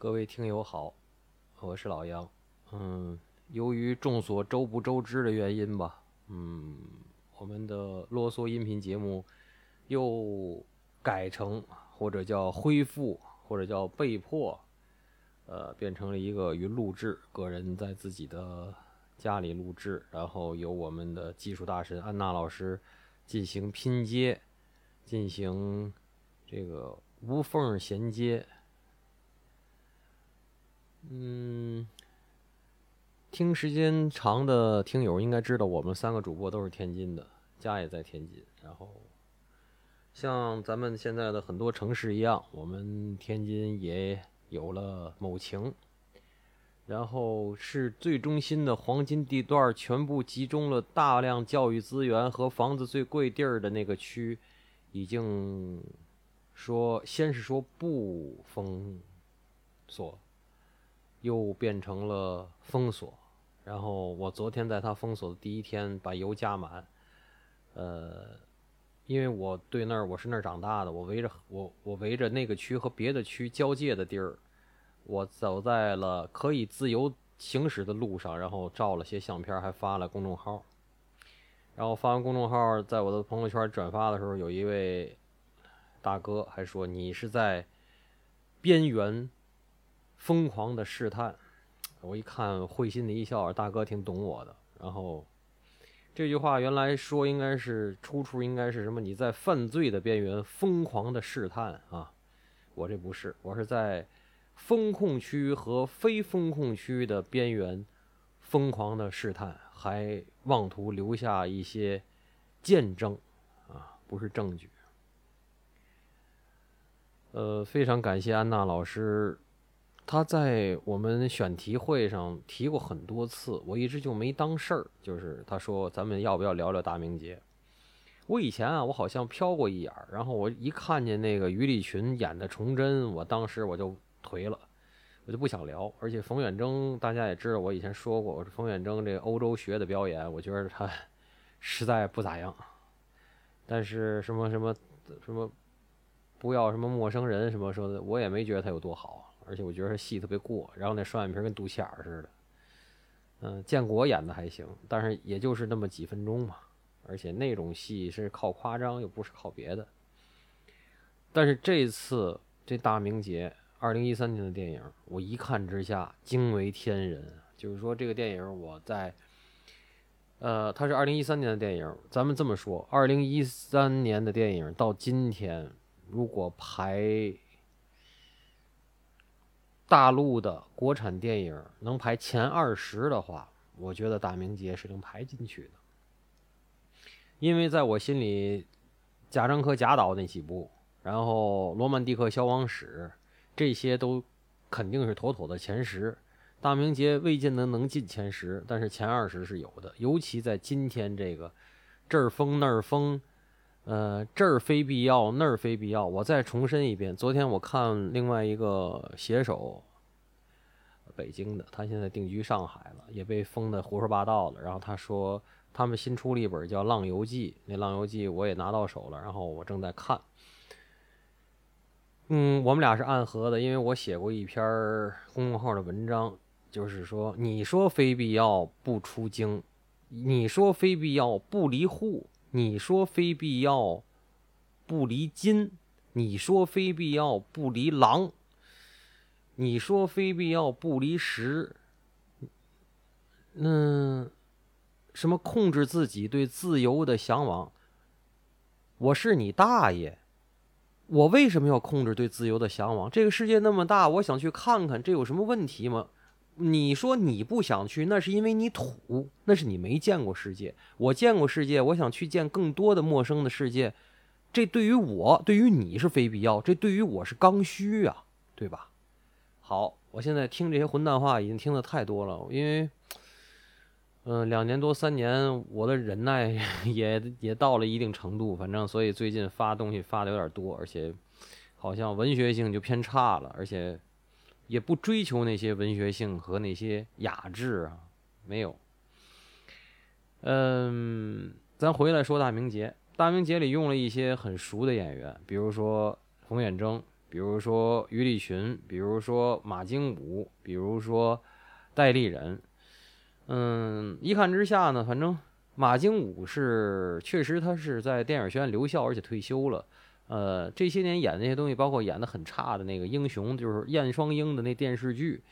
各位听友好，我是老杨。嗯，由于众所周不周知的原因吧，嗯，我们的啰嗦音频节目又改成或者叫恢复或者叫被迫，呃，变成了一个云录制，个人在自己的家里录制，然后由我们的技术大神安娜老师进行拼接，进行这个无缝衔接。嗯，听时间长的听友应该知道，我们三个主播都是天津的，家也在天津。然后，像咱们现在的很多城市一样，我们天津也有了某情。然后是最中心的黄金地段，全部集中了大量教育资源和房子最贵地儿的那个区，已经说先是说不封锁。又变成了封锁，然后我昨天在他封锁的第一天把油加满，呃，因为我对那儿我是那儿长大的，我围着我我围着那个区和别的区交界的地儿，我走在了可以自由行驶的路上，然后照了些相片，还发了公众号，然后发完公众号，在我的朋友圈转发的时候，有一位大哥还说你是在边缘。疯狂的试探，我一看会心的一笑，大哥挺懂我的。然后这句话原来说应该是出处应该是什么？你在犯罪的边缘疯狂的试探啊！我这不是，我是在风控区和非风控区的边缘疯狂的试探，还妄图留下一些见证啊，不是证据。呃，非常感谢安娜老师。他在我们选题会上提过很多次，我一直就没当事儿。就是他说咱们要不要聊聊大明节？我以前啊，我好像瞟过一眼儿，然后我一看见那个于立群演的崇祯，我当时我就颓了，我就不想聊。而且冯远征大家也知道，我以前说过，我是冯远征这欧洲学的表演，我觉得他 实在不咋样。但是什么什么什么不要什么陌生人什么说的，我也没觉得他有多好。而且我觉得戏特别过，然后那双眼皮跟肚脐眼似的。嗯，建国演的还行，但是也就是那么几分钟嘛。而且那种戏是靠夸张，又不是靠别的。但是这次这大明节，二零一三年的电影，我一看之下惊为天人。就是说这个电影我在，呃，它是二零一三年的电影。咱们这么说，二零一三年的电影到今天，如果排。大陆的国产电影能排前二十的话，我觉得《大明节》是能排进去的。因为在我心里，贾樟柯贾导那几部，然后《罗曼蒂克消亡史》这些都肯定是妥妥的前十。《大明节》未见得能进前十，但是前二十是有的。尤其在今天这个这儿封那儿封。呃，这儿非必要，那儿非必要。我再重申一遍，昨天我看另外一个写手，北京的，他现在定居上海了，也被封的胡说八道了。然后他说，他们新出了一本叫《浪游记》，那《浪游记》我也拿到手了，然后我正在看。嗯，我们俩是暗合的，因为我写过一篇公众号的文章，就是说，你说非必要不出京，你说非必要不离户。你说非必要不离金，你说非必要不离狼，你说非必要不离石，那什么控制自己对自由的向往？我是你大爷！我为什么要控制对自由的向往？这个世界那么大，我想去看看，这有什么问题吗？你说你不想去，那是因为你土，那是你没见过世界。我见过世界，我想去见更多的陌生的世界。这对于我，对于你是非必要，这对于我是刚需啊，对吧？好，我现在听这些混蛋话已经听得太多了，因为，嗯，两年多三年，我的忍耐 也也到了一定程度，反正所以最近发东西发的有点多，而且好像文学性就偏差了，而且。也不追求那些文学性和那些雅致啊，没有。嗯，咱回来说大明节，大明节里用了一些很熟的演员，比如说冯远征比如说于立群，比如说马经武，比如说戴立忍。嗯，一看之下呢，反正马经武是确实他是在电影学院留校，而且退休了。呃，这些年演那些东西，包括演的很差的那个英雄，就是燕双鹰的那电视剧，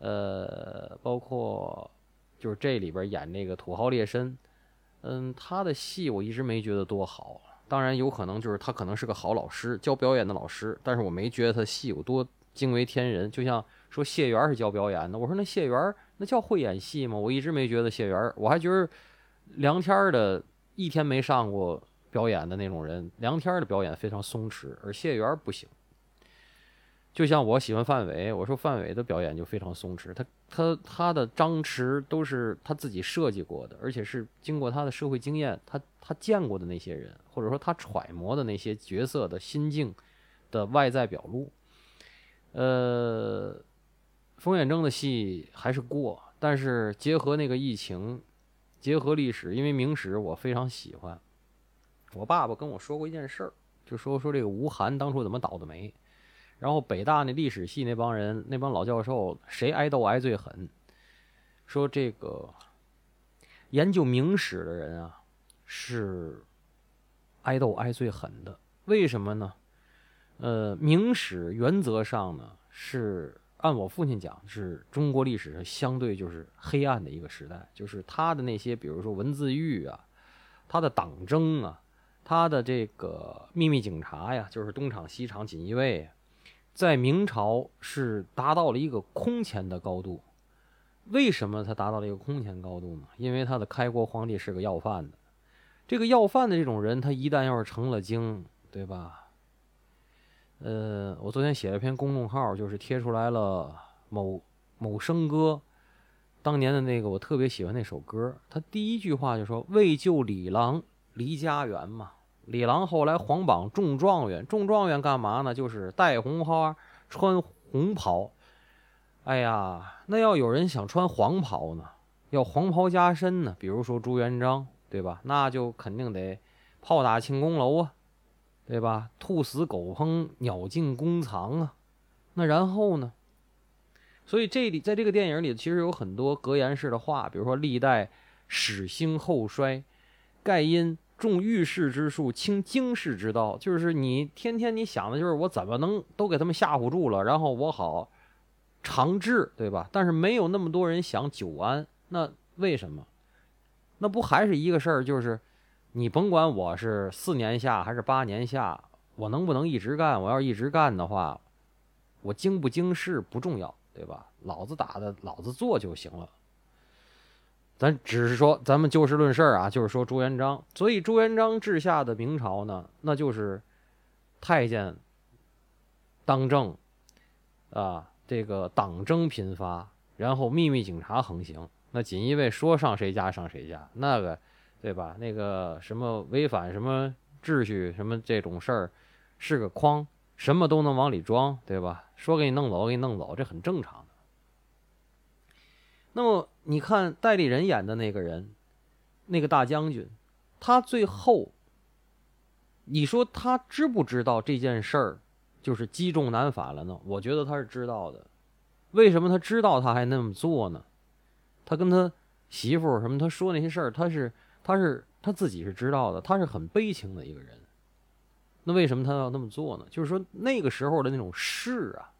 呃，包括就是这里边演那个土豪劣绅，嗯，他的戏我一直没觉得多好。当然有可能就是他可能是个好老师，教表演的老师，但是我没觉得他戏有多惊为天人。就像说谢元是教表演的，我说那谢元那叫会演戏吗？我一直没觉得谢元，我还觉得梁天的一天没上过。表演的那种人，梁天的表演非常松弛，而谢元不行。就像我喜欢范伟，我说范伟的表演就非常松弛，他他他的张弛都是他自己设计过的，而且是经过他的社会经验，他他见过的那些人，或者说他揣摩的那些角色的心境的外在表露。呃，冯远征的戏还是过，但是结合那个疫情，结合历史，因为明史我非常喜欢。我爸爸跟我说过一件事儿，就说说这个吴晗当初怎么倒的霉，然后北大那历史系那帮人那帮老教授谁挨斗挨最狠？说这个研究明史的人啊是挨斗挨最狠的，为什么呢？呃，明史原则上呢是按我父亲讲是中国历史上相对就是黑暗的一个时代，就是他的那些比如说文字狱啊，他的党争啊。他的这个秘密警察呀，就是东厂、西厂、锦衣卫，在明朝是达到了一个空前的高度。为什么他达到了一个空前高度呢？因为他的开国皇帝是个要饭的。这个要饭的这种人，他一旦要是成了精，对吧？呃，我昨天写了篇公众号，就是贴出来了某某生哥当年的那个我特别喜欢那首歌，他第一句话就说：“为救李郎。”离家园嘛，李郎后来皇榜中状元，中状元干嘛呢？就是戴红花，穿红袍。哎呀，那要有人想穿黄袍呢，要黄袍加身呢，比如说朱元璋，对吧？那就肯定得炮打庆功楼啊，对吧？兔死狗烹，鸟尽弓藏啊。那然后呢？所以这里在这个电影里，其实有很多格言式的话，比如说历代始兴后衰，盖因。重遇事之术，轻经世之道，就是你天天你想的就是我怎么能都给他们吓唬住了，然后我好长治，对吧？但是没有那么多人想久安，那为什么？那不还是一个事儿，就是你甭管我是四年下还是八年下，我能不能一直干？我要一直干的话，我经不经世不重要，对吧？老子打的，老子做就行了。咱只是说，咱们就事论事儿啊，就是说朱元璋。所以朱元璋治下的明朝呢，那就是太监当政啊，这个党争频发，然后秘密警察横行。那锦衣卫说上谁家上谁家，那个对吧？那个什么违反什么秩序什么这种事儿，是个筐，什么都能往里装，对吧？说给你弄走，给你弄走，这很正常。那么。你看代理人演的那个人，那个大将军，他最后，你说他知不知道这件事儿就是积重难返了呢？我觉得他是知道的。为什么他知道他还那么做呢？他跟他媳妇什么，他说那些事儿，他是他是他自己是知道的，他是很悲情的一个人。那为什么他要那么做呢？就是说那个时候的那种士啊，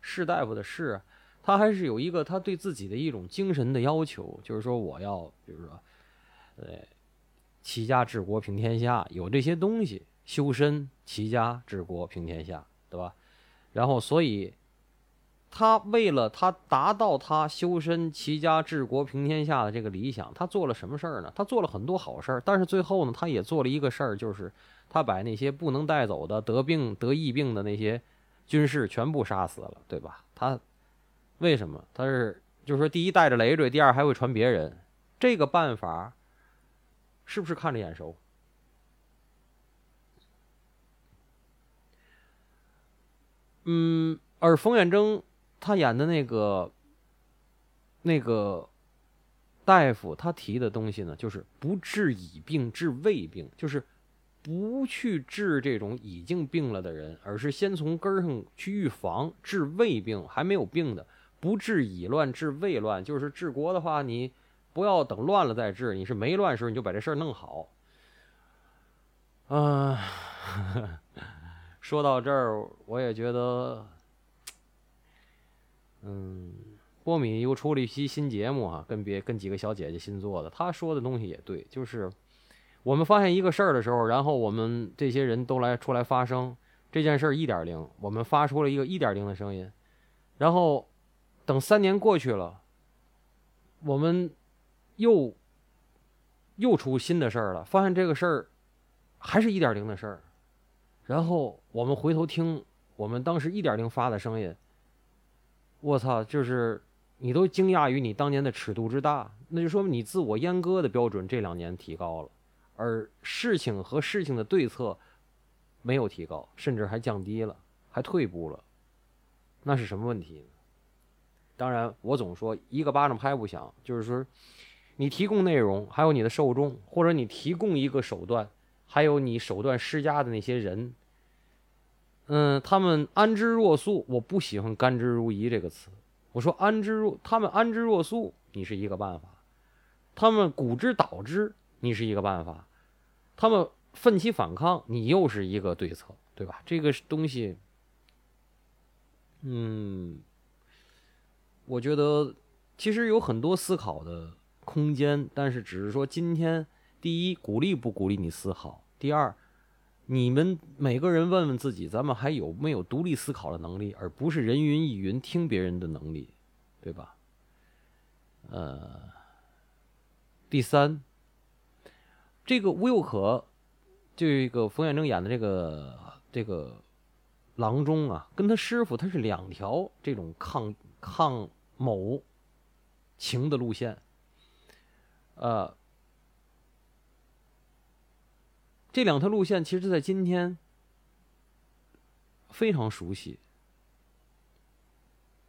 士大夫的士。他还是有一个他对自己的一种精神的要求，就是说我要，比如说，呃，齐家治国平天下，有这些东西，修身齐家治国平天下，对吧？然后，所以他为了他达到他修身齐家治国平天下的这个理想，他做了什么事儿呢？他做了很多好事儿，但是最后呢，他也做了一个事儿，就是他把那些不能带走的得病得疫病的那些军士全部杀死了，对吧？他。为什么他是就是说，第一带着累赘，第二还会传别人，这个办法是不是看着眼熟？嗯，而冯远征他演的那个那个大夫，他提的东西呢，就是不治已病，治未病，就是不去治这种已经病了的人，而是先从根上去预防，治未病还没有病的，不治已乱，治未乱。就是治国的话，你不要等乱了再治，你是没乱时候你就把这事儿弄好。啊，说到这儿，我也觉得，嗯，波米又出了一期新节目啊，跟别跟几个小姐姐新做的，他说的东西也对，就是我们发现一个事儿的时候，然后我们这些人都来出来发声，这件事儿一点零，我们发出了一个一点零的声音，然后等三年过去了，我们又又出新的事儿了，发现这个事儿。还是一点零的事儿，然后我们回头听我们当时一点零发的声音，我操，就是你都惊讶于你当年的尺度之大，那就说明你自我阉割的标准这两年提高了，而事情和事情的对策没有提高，甚至还降低了，还退步了，那是什么问题呢？当然，我总说一个巴掌拍不响，就是说你提供内容，还有你的受众，或者你提供一个手段。还有你手段施加的那些人，嗯，他们安之若素。我不喜欢“甘之如饴”这个词。我说安之若，他们安之若素，你是一个办法；他们鼓之导之，你是一个办法；他们奋起反抗，你又是一个对策，对吧？这个东西，嗯，我觉得其实有很多思考的空间，但是只是说今天，第一，鼓励不鼓励你思考。第二，你们每个人问问自己，咱们还有没有独立思考的能力，而不是人云亦云听别人的能力，对吧？呃，第三，这个吴又可，这个冯远征演的这个这个郎中啊，跟他师傅他是两条这种抗抗某情的路线，呃。这两条路线其实，在今天非常熟悉。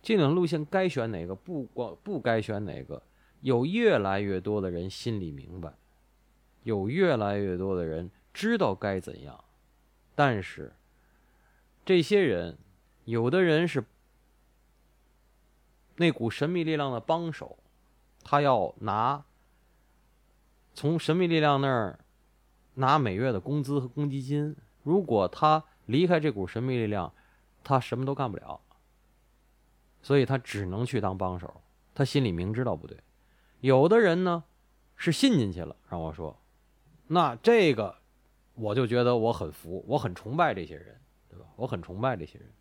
这两路线该选哪个，不光不该选哪个，有越来越多的人心里明白，有越来越多的人知道该怎样。但是，这些人，有的人是那股神秘力量的帮手，他要拿从神秘力量那儿。拿每月的工资和公积金，如果他离开这股神秘力量，他什么都干不了，所以他只能去当帮手。他心里明知道不对。有的人呢，是信进去了。让我说，那这个我就觉得我很服，我很崇拜这些人，对吧？我很崇拜这些人。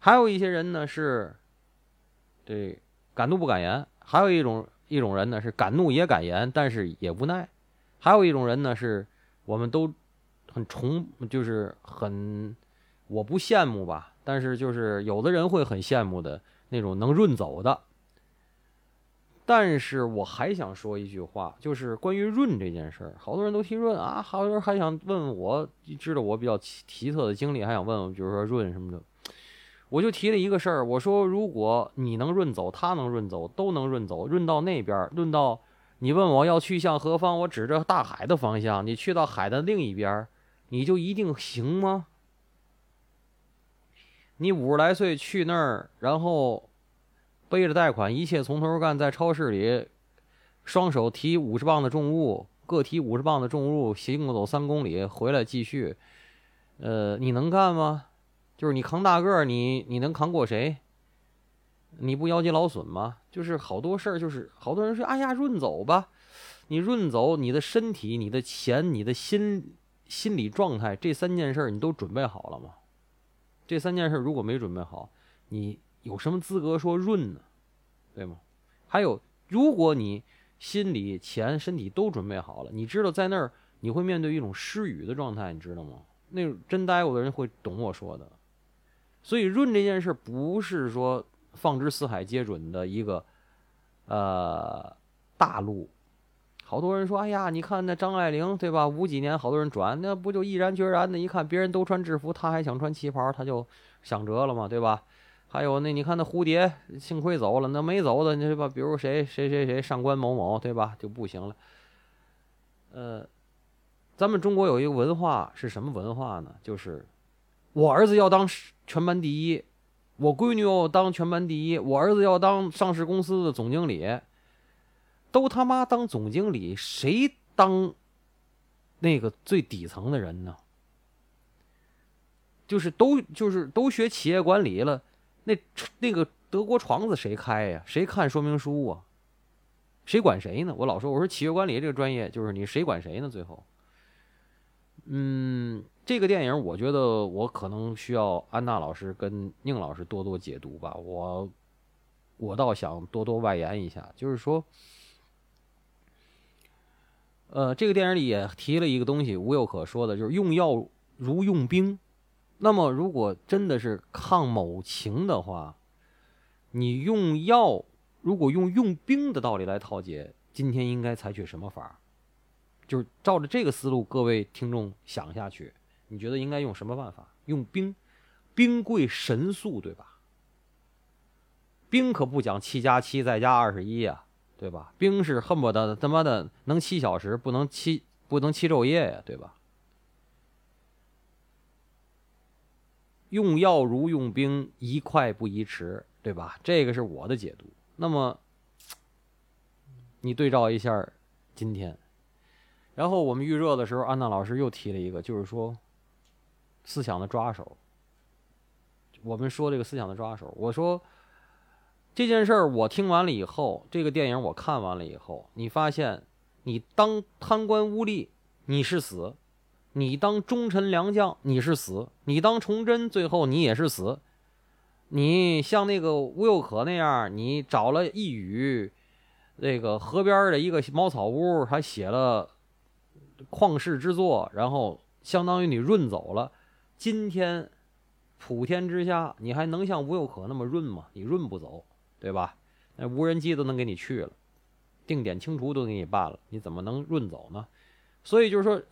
还有一些人呢，是对敢怒不敢言；还有一种一种人呢，是敢怒也敢言，但是也无奈。还有一种人呢，是我们都很崇，就是很我不羡慕吧，但是就是有的人会很羡慕的那种能润走的。但是我还想说一句话，就是关于润这件事儿，好多人都提润啊，好多人还想问我，知道我比较奇奇特的经历，还想问我，比如说润什么的，我就提了一个事儿，我说如果你能润走，他能润走，都能润走，润到那边，润到。你问我要去向何方，我指着大海的方向。你去到海的另一边，你就一定行吗？你五十来岁去那儿，然后背着贷款，一切从头干，在超市里双手提五十磅的重物，各提五十磅的重物，行走三公里，回来继续。呃，你能干吗？就是你扛大个，你你能扛过谁？你不腰肌劳损吗？就是好多事儿，就是好多人说：“哎呀，润走吧，你润走，你的身体、你的钱、你的心心理状态，这三件事你都准备好了吗？这三件事如果没准备好，你有什么资格说润呢？对吗？还有，如果你心理、钱、身体都准备好了，你知道在那儿你会面对一种失语的状态，你知道吗？那真呆过的人会懂我说的。所以润这件事不是说。放之四海皆准的一个，呃，大路。好多人说：“哎呀，你看那张爱玲，对吧？五几年，好多人转，那不就毅然决然的？一看别人都穿制服，他还想穿旗袍，他就想辙了嘛，对吧？还有那，你看那蝴蝶，幸亏走了，那没走的，你吧？比如谁谁谁谁上官某某，对吧？就不行了。呃，咱们中国有一个文化是什么文化呢？就是我儿子要当全班第一，我闺女要当全班第一，我儿子要当上市公司的总经理。都他妈当总经理，谁当那个最底层的人呢？就是都就是都学企业管理了，那那个德国床子谁开呀？谁看说明书啊？谁管谁呢？我老说，我说企业管理这个专业，就是你谁管谁呢？最后，嗯，这个电影我觉得我可能需要安娜老师跟宁老师多多解读吧。我我倒想多多外延一下，就是说。呃，这个电影里也提了一个东西，无有可说的，就是用药如用兵。那么，如果真的是抗某情的话，你用药，如果用用兵的道理来套解，今天应该采取什么法？就是照着这个思路，各位听众想下去，你觉得应该用什么办法？用兵，兵贵神速，对吧？兵可不讲七加七再加二十一呀。对吧？兵是恨不得他妈的能七小时，不能七不能七昼夜呀，对吧？用药如用兵，宜快不宜迟，对吧？这个是我的解读。那么，你对照一下今天，然后我们预热的时候，安娜老师又提了一个，就是说思想的抓手。我们说这个思想的抓手，我说。这件事儿我听完了以后，这个电影我看完了以后，你发现，你当贪官污吏你是死，你当忠臣良将你是死，你当崇祯最后你也是死，你像那个吴又可那样，你找了一语，那个河边的一个茅草屋，还写了旷世之作，然后相当于你润走了。今天普天之下，你还能像吴又可那么润吗？你润不走。对吧？那无人机都能给你去了，定点清除都给你办了，你怎么能润走呢？所以就是说，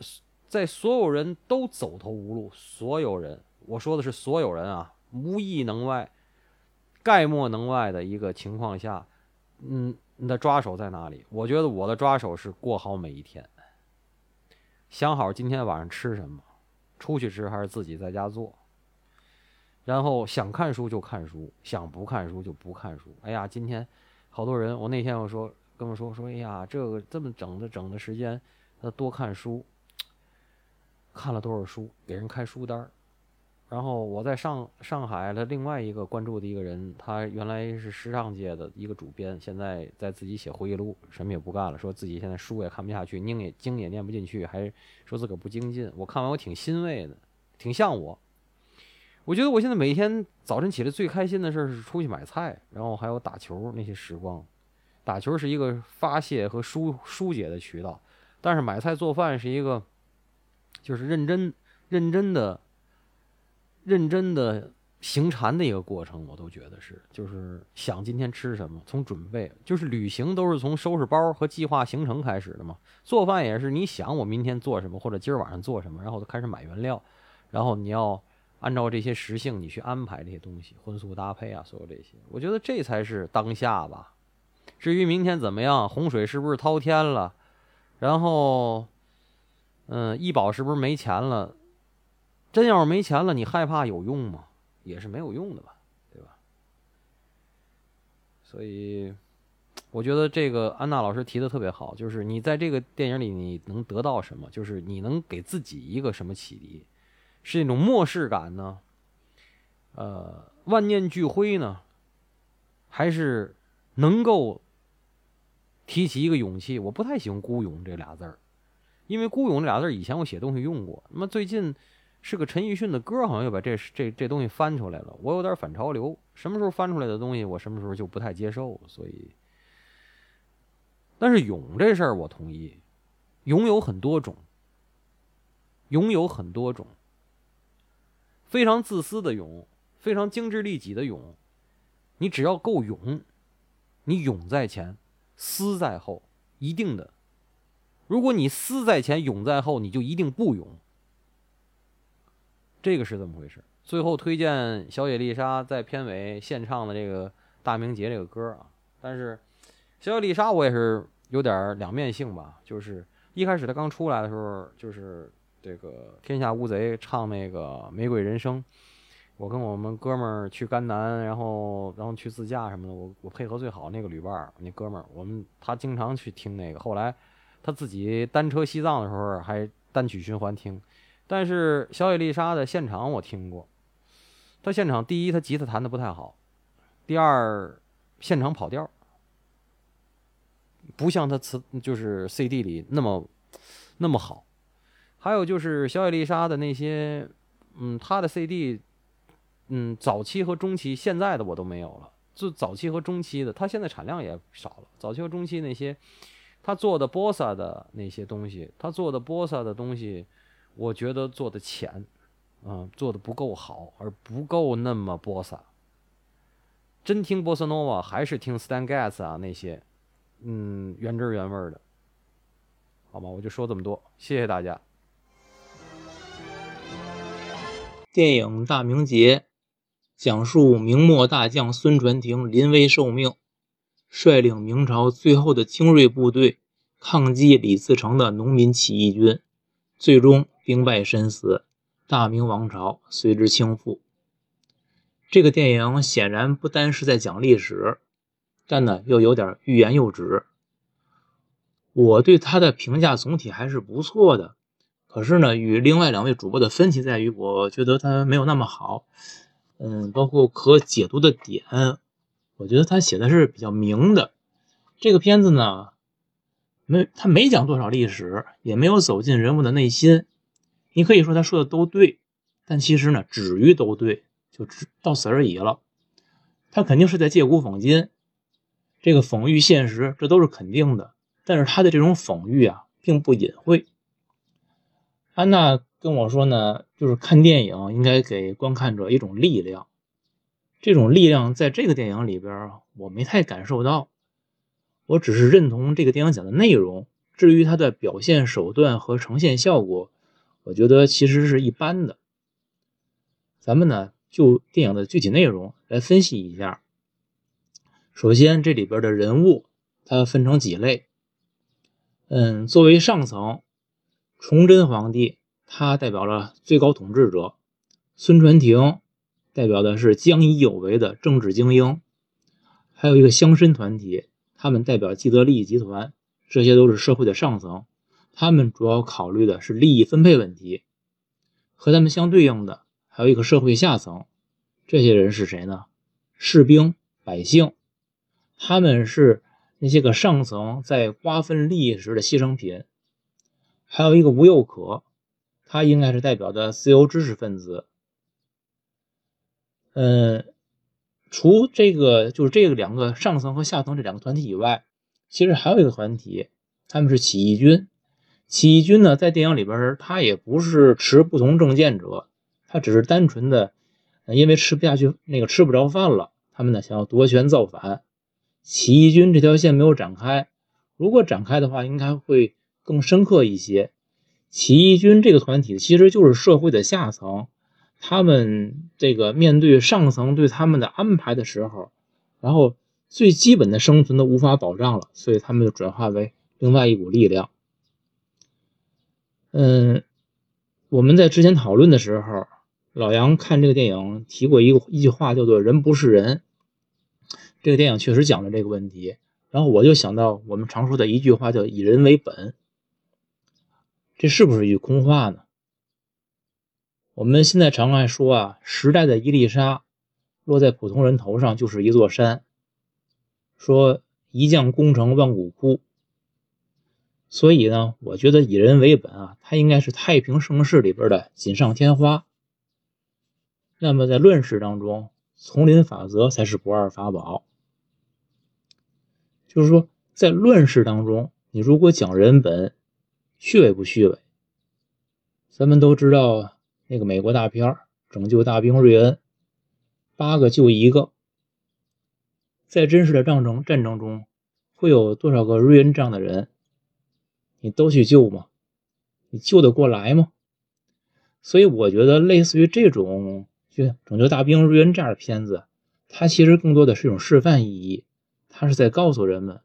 在所有人都走投无路，所有人，我说的是所有人啊，无一能外，概莫能外的一个情况下，嗯，你的抓手在哪里？我觉得我的抓手是过好每一天，想好今天晚上吃什么，出去吃还是自己在家做。然后想看书就看书，想不看书就不看书。哎呀，今天好多人，我那天我说跟我说说，哎呀，这个这么整的整的时间，他多看书，看了多少书，给人开书单儿。然后我在上上海的另外一个关注的一个人，他原来是时尚界的一个主编，现在在自己写回忆录，什么也不干了，说自己现在书也看不下去，念也经也念不进去，还说自个儿不精进。我看完我挺欣慰的，挺像我。我觉得我现在每天早晨起来最开心的事是出去买菜，然后还有打球那些时光。打球是一个发泄和疏疏解的渠道，但是买菜做饭是一个，就是认真、认真的、认真的行禅的一个过程。我都觉得是，就是想今天吃什么，从准备，就是旅行都是从收拾包和计划行程开始的嘛。做饭也是，你想我明天做什么，或者今儿晚上做什么，然后就开始买原料，然后你要。按照这些时性，你去安排这些东西，荤素搭配啊，所有这些，我觉得这才是当下吧。至于明天怎么样，洪水是不是滔天了，然后，嗯，医保是不是没钱了？真要是没钱了，你害怕有用吗？也是没有用的吧，对吧？所以，我觉得这个安娜老师提的特别好，就是你在这个电影里你能得到什么？就是你能给自己一个什么启迪？是那种漠视感呢，呃，万念俱灰呢，还是能够提起一个勇气？我不太喜欢“孤勇”这俩字儿，因为“孤勇”这俩字儿以前我写东西用过。那么最近是个陈奕迅的歌，好像又把这这这东西翻出来了。我有点反潮流，什么时候翻出来的东西，我什么时候就不太接受。所以，但是勇这事儿我同意，勇有很多种，勇有很多种。非常自私的勇，非常精致利己的勇，你只要够勇，你勇在前，私在后，一定的。如果你私在前，勇在后，你就一定不勇。这个是怎么回事？最后推荐小野丽莎在片尾献唱的这个《大明节》这个歌啊，但是小野丽莎我也是有点两面性吧，就是一开始她刚出来的时候，就是这个天下无贼唱那个《玫瑰人生》，我跟我们哥们儿去甘南，然后然后去自驾什么的，我我配合最好那个旅伴儿，那哥们儿，我们他经常去听那个，后来他自己单车西藏的时候还单曲循环听。但是小野丽莎的现场我听过，她现场第一她吉他弹的不太好，第二现场跑调。不像他词就是 CD 里那么那么好，还有就是小野丽莎的那些，嗯，他的 CD，嗯，早期和中期，现在的我都没有了。就早期和中期的，他现在产量也少了。早期和中期那些，他做的 Bossa 的那些东西，他做的 Bossa 的东西，我觉得做的浅，嗯，做的不够好，而不够那么波萨。真听波萨诺瓦还是听 Stan Getz 啊那些。嗯，原汁原味的，好吗？我就说这么多，谢谢大家。电影《大明劫》讲述明末大将孙传庭临危受命，率领明朝最后的精锐部队抗击李自成的农民起义军，最终兵败身死，大明王朝随之倾覆。这个电影显然不单是在讲历史。但呢，又有点欲言又止。我对他的评价总体还是不错的，可是呢，与另外两位主播的分歧在于，我觉得他没有那么好。嗯，包括可解读的点，我觉得他写的是比较明的。这个片子呢，没他没讲多少历史，也没有走进人物的内心。你可以说他说的都对，但其实呢，止于都对，就只到此而已了。他肯定是在借古讽今。这个讽喻现实，这都是肯定的。但是他的这种讽喻啊，并不隐晦。安娜跟我说呢，就是看电影应该给观看者一种力量。这种力量在这个电影里边，我没太感受到。我只是认同这个电影讲的内容。至于它的表现手段和呈现效果，我觉得其实是一般的。咱们呢，就电影的具体内容来分析一下。首先，这里边的人物，它分成几类。嗯，作为上层，崇祯皇帝，他代表了最高统治者；孙传庭代表的是将以有为的政治精英；还有一个乡绅团体，他们代表既得利益集团，这些都是社会的上层，他们主要考虑的是利益分配问题。和他们相对应的，还有一个社会下层，这些人是谁呢？士兵、百姓。他们是那些个上层在瓜分利益时的牺牲品，还有一个吴又可，他应该是代表的自由知识分子。嗯，除这个就是这个两个上层和下层这两个团体以外，其实还有一个团体，他们是起义军。起义军呢，在电影里边，他也不是持不同政见者，他只是单纯的因为吃不下去那个吃不着饭了，他们呢想要夺权造反。起义军这条线没有展开，如果展开的话，应该会更深刻一些。起义军这个团体其实就是社会的下层，他们这个面对上层对他们的安排的时候，然后最基本的生存都无法保障了，所以他们就转化为另外一股力量。嗯，我们在之前讨论的时候，老杨看这个电影提过一个一句话，叫做“人不是人”。这个电影确实讲了这个问题，然后我就想到我们常说的一句话，叫“以人为本”，这是不是一句空话呢？我们现在常爱说啊，时代的一粒沙落在普通人头上就是一座山，说一将功成万骨枯。所以呢，我觉得以人为本啊，它应该是太平盛世里边的锦上添花。那么在乱世当中，丛林法则才是不二法宝。就是说，在乱世当中，你如果讲人本，虚伪不虚伪？咱们都知道那个美国大片《拯救大兵瑞恩》，八个救一个。在真实的战争战争中，会有多少个瑞恩这样的人？你都去救吗？你救得过来吗？所以我觉得，类似于这种就《拯救大兵瑞恩》这样的片子，它其实更多的是一种示范意义。它是在告诉人们，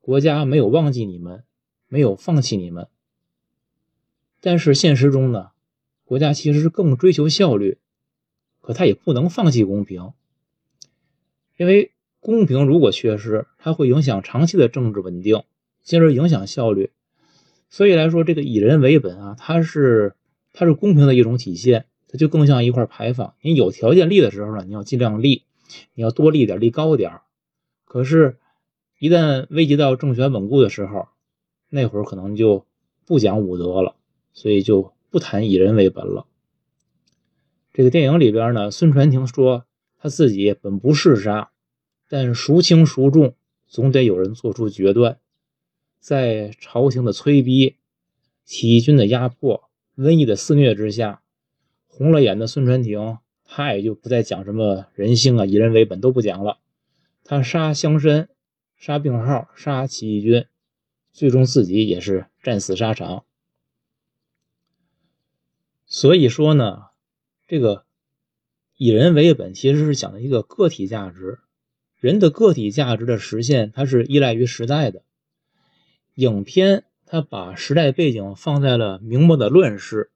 国家没有忘记你们，没有放弃你们，但是现实中呢，国家其实是更追求效率，可他也不能放弃公平，因为公平如果缺失，它会影响长期的政治稳定，进而影响效率。所以来说，这个以人为本啊，它是它是公平的一种体现，它就更像一块牌坊。你有条件立的时候呢，你要尽量立，你要多立点，立高点可是，一旦危及到政权稳固的时候，那会儿可能就不讲武德了。所以就不谈以人为本了。这个电影里边呢，孙传庭说他自己本不嗜杀，但孰轻孰重，总得有人做出决断。在朝廷的催逼、起义军的压迫、瘟疫的肆虐之下，红了眼的孙传庭，他也就不再讲什么人性啊、以人为本都不讲了。他杀乡绅、杀病号、杀起义军，最终自己也是战死沙场。所以说呢，这个以人为本，其实是讲的一个个体价值。人的个体价值的实现，它是依赖于时代的。影片它把时代背景放在了明末的乱世，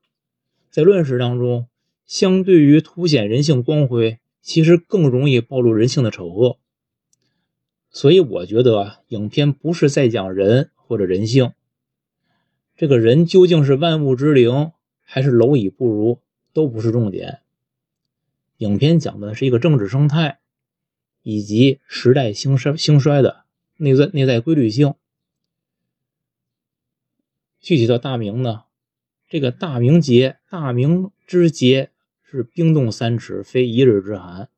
在乱世当中，相对于凸显人性光辉，其实更容易暴露人性的丑恶。所以我觉得啊，影片不是在讲人或者人性，这个人究竟是万物之灵。还是蝼蚁不如都不是重点。影片讲的是一个政治生态，以及时代兴衰兴衰的内在内在规律性。具体到大明呢，这个大明节，大明之节是冰冻三尺，非一日之寒。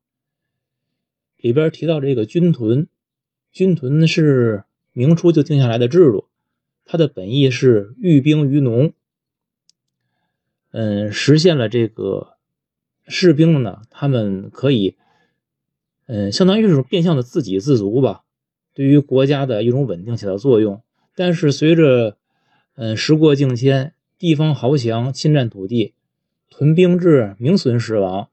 里边提到这个军屯，军屯是明初就定下来的制度，它的本意是寓兵于农。嗯，实现了这个士兵呢，他们可以，嗯，相当于是变相的自给自足吧，对于国家的一种稳定起到作用。但是随着，嗯，时过境迁，地方豪强侵占土地，屯兵制名存实亡，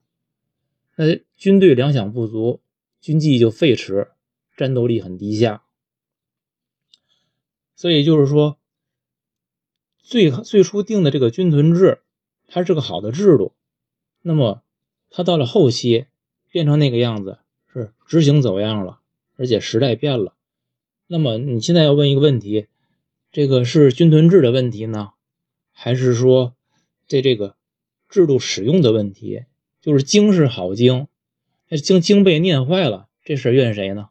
那军队粮饷不足，军纪就废弛，战斗力很低下。所以就是说，最最初定的这个军屯制。它是个好的制度，那么它到了后期变成那个样子，是执行走样了，而且时代变了。那么你现在要问一个问题，这个是军屯制的问题呢，还是说这这个制度使用的问题？就是经是好经，那经经被念坏了，这事怨谁呢？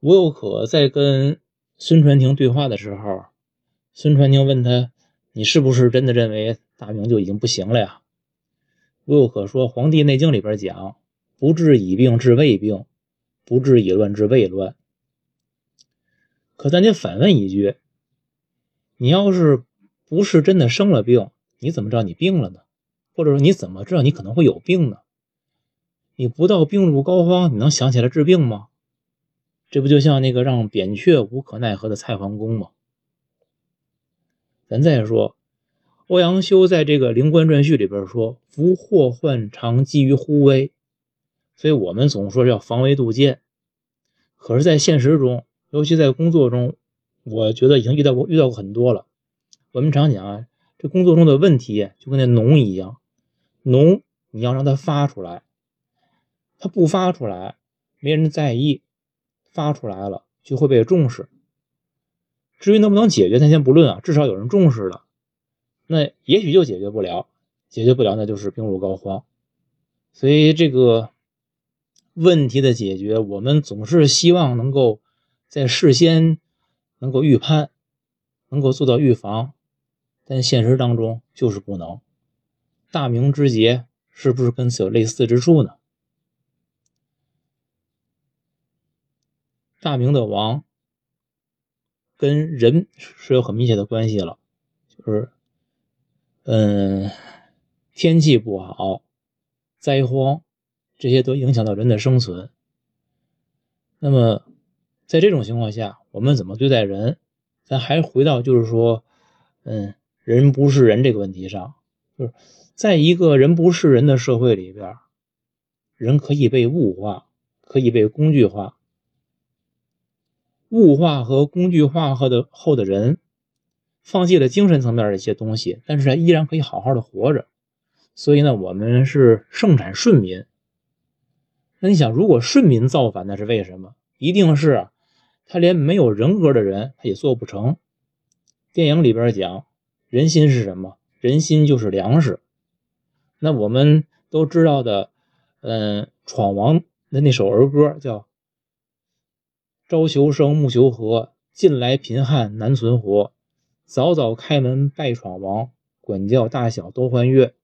吴又可在跟孙传庭对话的时候，孙传庭问他。你是不是真的认为大明就已经不行了呀？吴又可说，《黄帝内经》里边讲：“不治已病治未病，不治已乱治未乱。”可咱得反问一句：你要是不是真的生了病，你怎么知道你病了呢？或者说你怎么知道你可能会有病呢？你不到病入膏肓，你能想起来治病吗？这不就像那个让扁鹊无可奈何的蔡桓公吗？咱再说，欧阳修在这个《灵官传序》里边说：“福祸患常积于忽微。”所以，我们总说要防微杜渐。可是，在现实中，尤其在工作中，我觉得已经遇到过遇到过很多了。我们常讲啊，这工作中的问题就跟那脓一样，脓你要让它发出来，它不发出来，没人在意；发出来了，就会被重视。至于能不能解决，咱先不论啊，至少有人重视了。那也许就解决不了，解决不了，那就是病入膏肓。所以这个问题的解决，我们总是希望能够在事先能够预判，能够做到预防，但现实当中就是不能。大明之节是不是跟此有类似之处呢？大明的王。跟人是有很密切的关系了，就是，嗯，天气不好，灾荒，这些都影响到人的生存。那么，在这种情况下，我们怎么对待人？咱还回到就是说，嗯，人不是人这个问题上，就是在一个人不是人的社会里边，人可以被物化，可以被工具化。物化和工具化后的后的人，放弃了精神层面的一些东西，但是他依然可以好好的活着。所以呢，我们是盛产顺民。那你想，如果顺民造反，那是为什么？一定是他连没有人格的人他也做不成。电影里边讲，人心是什么？人心就是粮食。那我们都知道的，嗯，闯王的那首儿歌叫“朝求生，暮求和，近来贫汉难存活。早早开门拜闯王，管教大小都欢悦。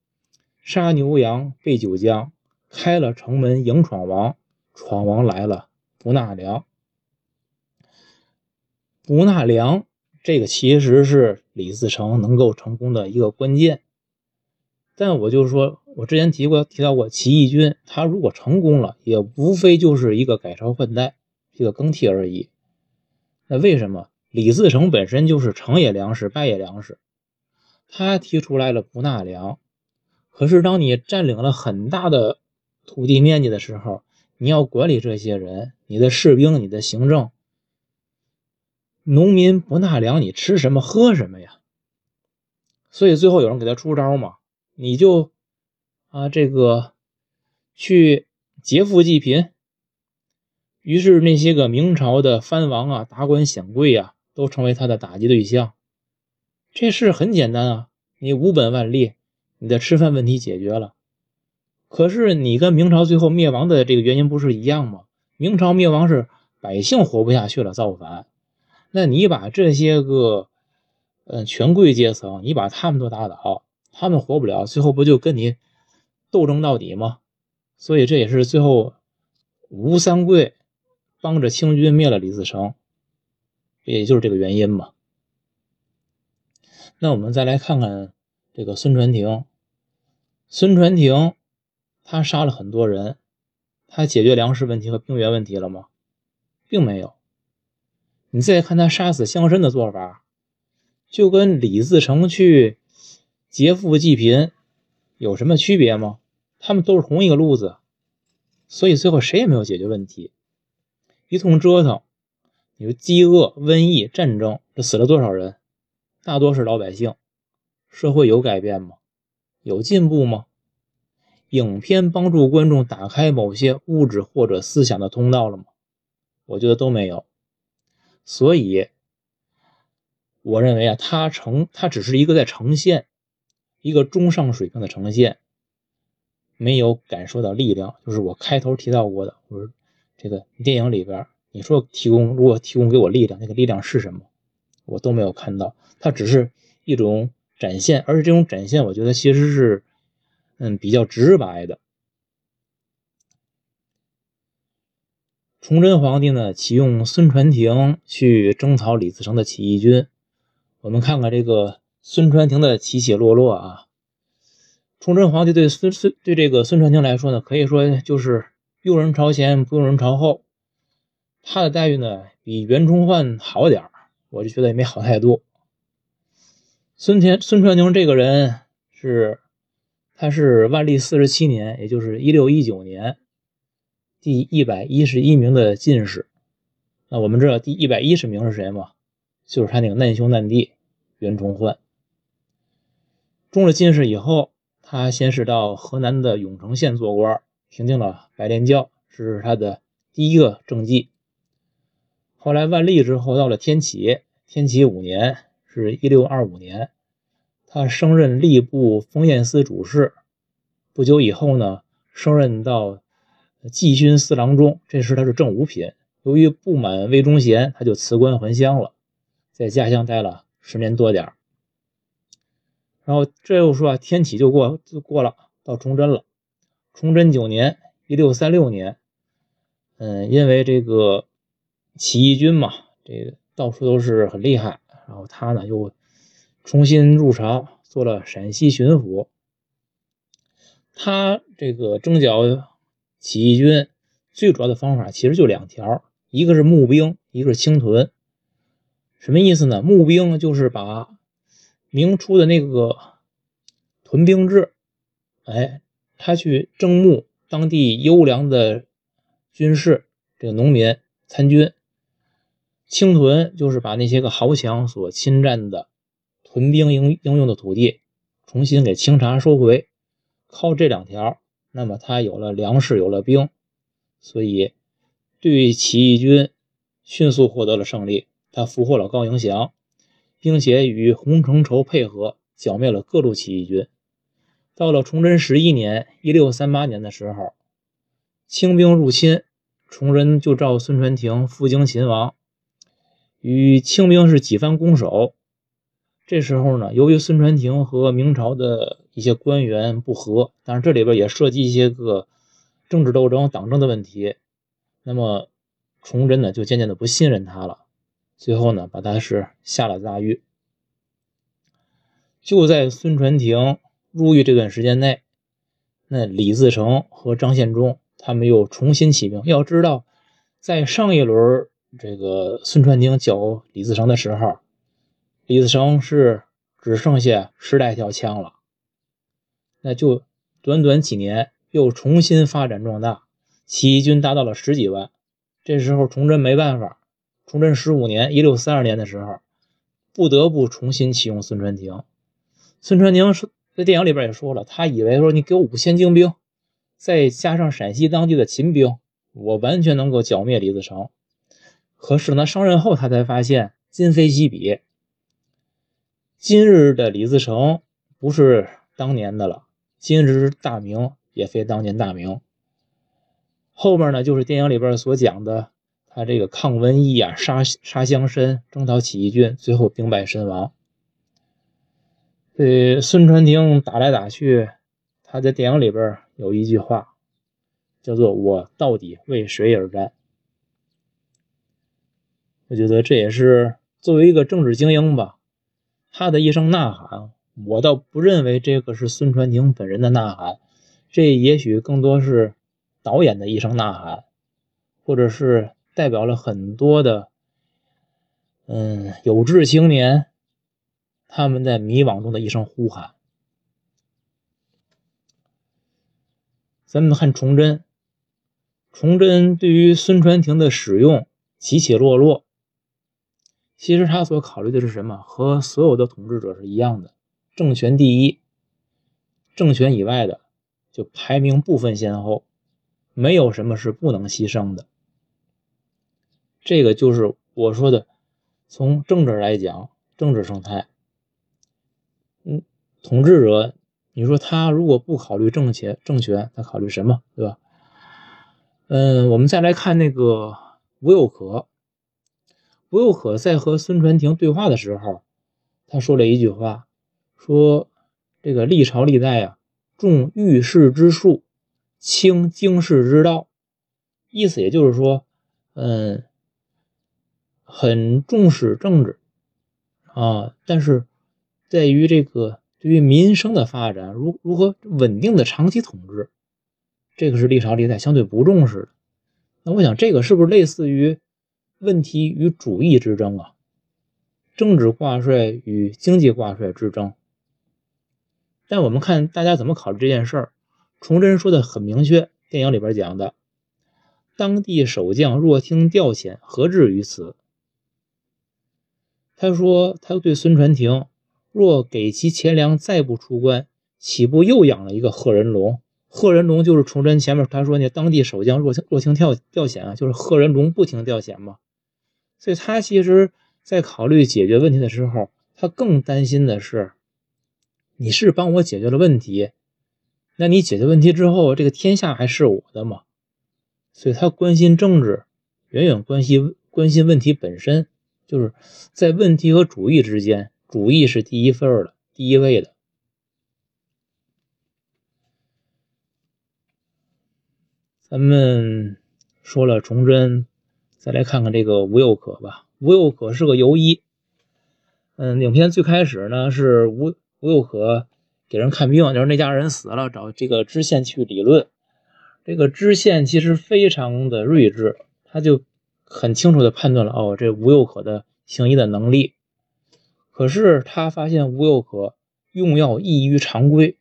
杀牛羊，备酒浆。”开了城门迎闯王，闯王来了不纳粮。不纳粮，这个其实是李自成能够成功的一个关键。但我就说，我之前提过提到过，起义军他如果成功了，也无非就是一个改朝换代，一个更替而已。那为什么李自成本身就是成也粮食，败也粮食？他提出来了不纳粮，可是当你占领了很大的。土地面积的时候，你要管理这些人，你的士兵，你的行政，农民不纳粮，你吃什么喝什么呀？所以最后有人给他出招嘛，你就啊这个去劫富济贫。于是那些个明朝的藩王啊、达官显贵啊，都成为他的打击对象。这事很简单啊，你无本万利，你的吃饭问题解决了。可是你跟明朝最后灭亡的这个原因不是一样吗？明朝灭亡是百姓活不下去了，造反。那你把这些个，嗯，权贵阶层，你把他们都打倒，他们活不了，最后不就跟你斗争到底吗？所以这也是最后吴三桂帮着清军灭了李自成，也就是这个原因嘛。那我们再来看看这个孙传庭，孙传庭。他杀了很多人，他解决粮食问题和兵源问题了吗？并没有。你再看他杀死乡绅的做法，就跟李自成去劫富济贫有什么区别吗？他们都是同一个路子，所以最后谁也没有解决问题。一通折腾，你说饥饿、瘟疫、战争，这死了多少人？大多是老百姓。社会有改变吗？有进步吗？影片帮助观众打开某些物质或者思想的通道了吗？我觉得都没有。所以，我认为啊，它呈它只是一个在呈现一个中上水平的呈现，没有感受到力量。就是我开头提到过的，我说这个电影里边，你说提供如果提供给我力量，那个力量是什么？我都没有看到。它只是一种展现，而且这种展现，我觉得其实是。嗯，比较直白的。崇祯皇帝呢，启用孙传庭去征讨李自成的起义军。我们看看这个孙传庭的起起落落啊。崇祯皇帝对孙孙对这个孙传庭来说呢，可以说就是用人朝前，不用人朝后。他的待遇呢，比袁崇焕好点我就觉得也没好太多。孙田孙传庭这个人是。他是万历四十七年，也就是一六一九年，第一百一十一名的进士。那我们知道第一百一十名是谁吗？就是他那个难兄难弟袁崇焕。中了进士以后，他先是到河南的永城县做官，平定了白莲教，这是他的第一个政绩。后来万历之后，到了天启，天启五年，是一六二五年。他升任吏部封验司主事，不久以后呢，升任到蓟勋司郎中。这时他是正五品。由于不满魏忠贤，他就辞官还乡了，在家乡待了十年多点然后这又说啊天启就过就过了，到崇祯了。崇祯九年（一六三六年），嗯，因为这个起义军嘛，这个到处都是很厉害，然后他呢又。重新入朝，做了陕西巡抚。他这个征剿起义军最主要的方法其实就两条，一个是募兵，一个是清屯。什么意思呢？募兵就是把明初的那个屯兵制，哎，他去征募当地优良的军士，这个农民参军。清屯就是把那些个豪强所侵占的。屯兵应应用的土地重新给清查收回。靠这两条，那么他有了粮食，有了兵，所以对起义军迅速获得了胜利。他俘获了高迎祥，并且与洪承畴配合，剿灭了各路起义军。到了崇祯十一年（一六三八年）的时候，清兵入侵，崇祯就召孙传庭赴京勤王。与清兵是几番攻守，这时候呢，由于孙传庭和明朝的一些官员不和，但是这里边也涉及一些个政治斗争、党争的问题，那么崇祯呢就渐渐的不信任他了，最后呢把他是下了大狱。就在孙传庭入狱这段时间内，那李自成和张献忠他们又重新起兵。要知道，在上一轮。这个孙传庭剿李自成的时候，李自成是只剩下十来条枪了，那就短短几年又重新发展壮大，起义军达到了十几万。这时候崇祯没办法，崇祯十五年（一六三二年）的时候，不得不重新启用孙传庭。孙传庭，在电影里边也说了，他以为说你给我五千精兵，再加上陕西当地的秦兵，我完全能够剿灭李自成。可是呢，上任后他才发现今非昔比。今日的李自成不是当年的了，今日大明也非当年大明。后面呢，就是电影里边所讲的，他这个抗瘟疫啊，杀杀乡绅，征讨起义军，最后兵败身亡。呃，孙传庭打来打去，他在电影里边有一句话，叫做“我到底为谁而战”。我觉得这也是作为一个政治精英吧，他的一声呐喊，我倒不认为这个是孙传庭本人的呐喊，这也许更多是导演的一声呐喊，或者是代表了很多的嗯有志青年他们在迷惘中的一声呼喊。咱们看崇祯，崇祯对于孙传庭的使用起起落落。其实他所考虑的是什么？和所有的统治者是一样的，政权第一，政权以外的就排名不分先后，没有什么是不能牺牲的。这个就是我说的，从政治来讲，政治生态。嗯，统治者，你说他如果不考虑政权，政权他考虑什么？对吧？嗯，我们再来看那个吴有可。吴有可在和孙传庭对话的时候，他说了一句话，说：“这个历朝历代啊，重遇事之术，轻经世之道。”意思也就是说，嗯，很重视政治啊，但是在于这个对于民生的发展，如如何稳定的长期统治，这个是历朝历代相对不重视的。那我想，这个是不是类似于？问题与主义之争啊，政治挂帅与经济挂帅之争。但我们看大家怎么考虑这件事儿。崇祯说的很明确，电影里边讲的，当地守将若听调遣，何至于此？他说，他对孙传庭，若给其钱粮，再不出关，岂不又养了一个贺人龙？贺人龙就是崇祯前面他说那当地守将若听若听调调遣啊，就是贺人龙不听调遣嘛。所以他其实，在考虑解决问题的时候，他更担心的是，你是帮我解决了问题，那你解决问题之后，这个天下还是我的吗？所以他关心政治，远远关心关心问题本身，就是在问题和主义之间，主义是第一份的，第一位的。咱们说了崇祯。再来看看这个吴又可吧。吴又可是个游医。嗯，影片最开始呢是吴吴又可给人看病，就是那家人死了，找这个知县去理论。这个知县其实非常的睿智，他就很清楚的判断了哦，这吴又可的行医的能力。可是他发现吴又可用药异于常规，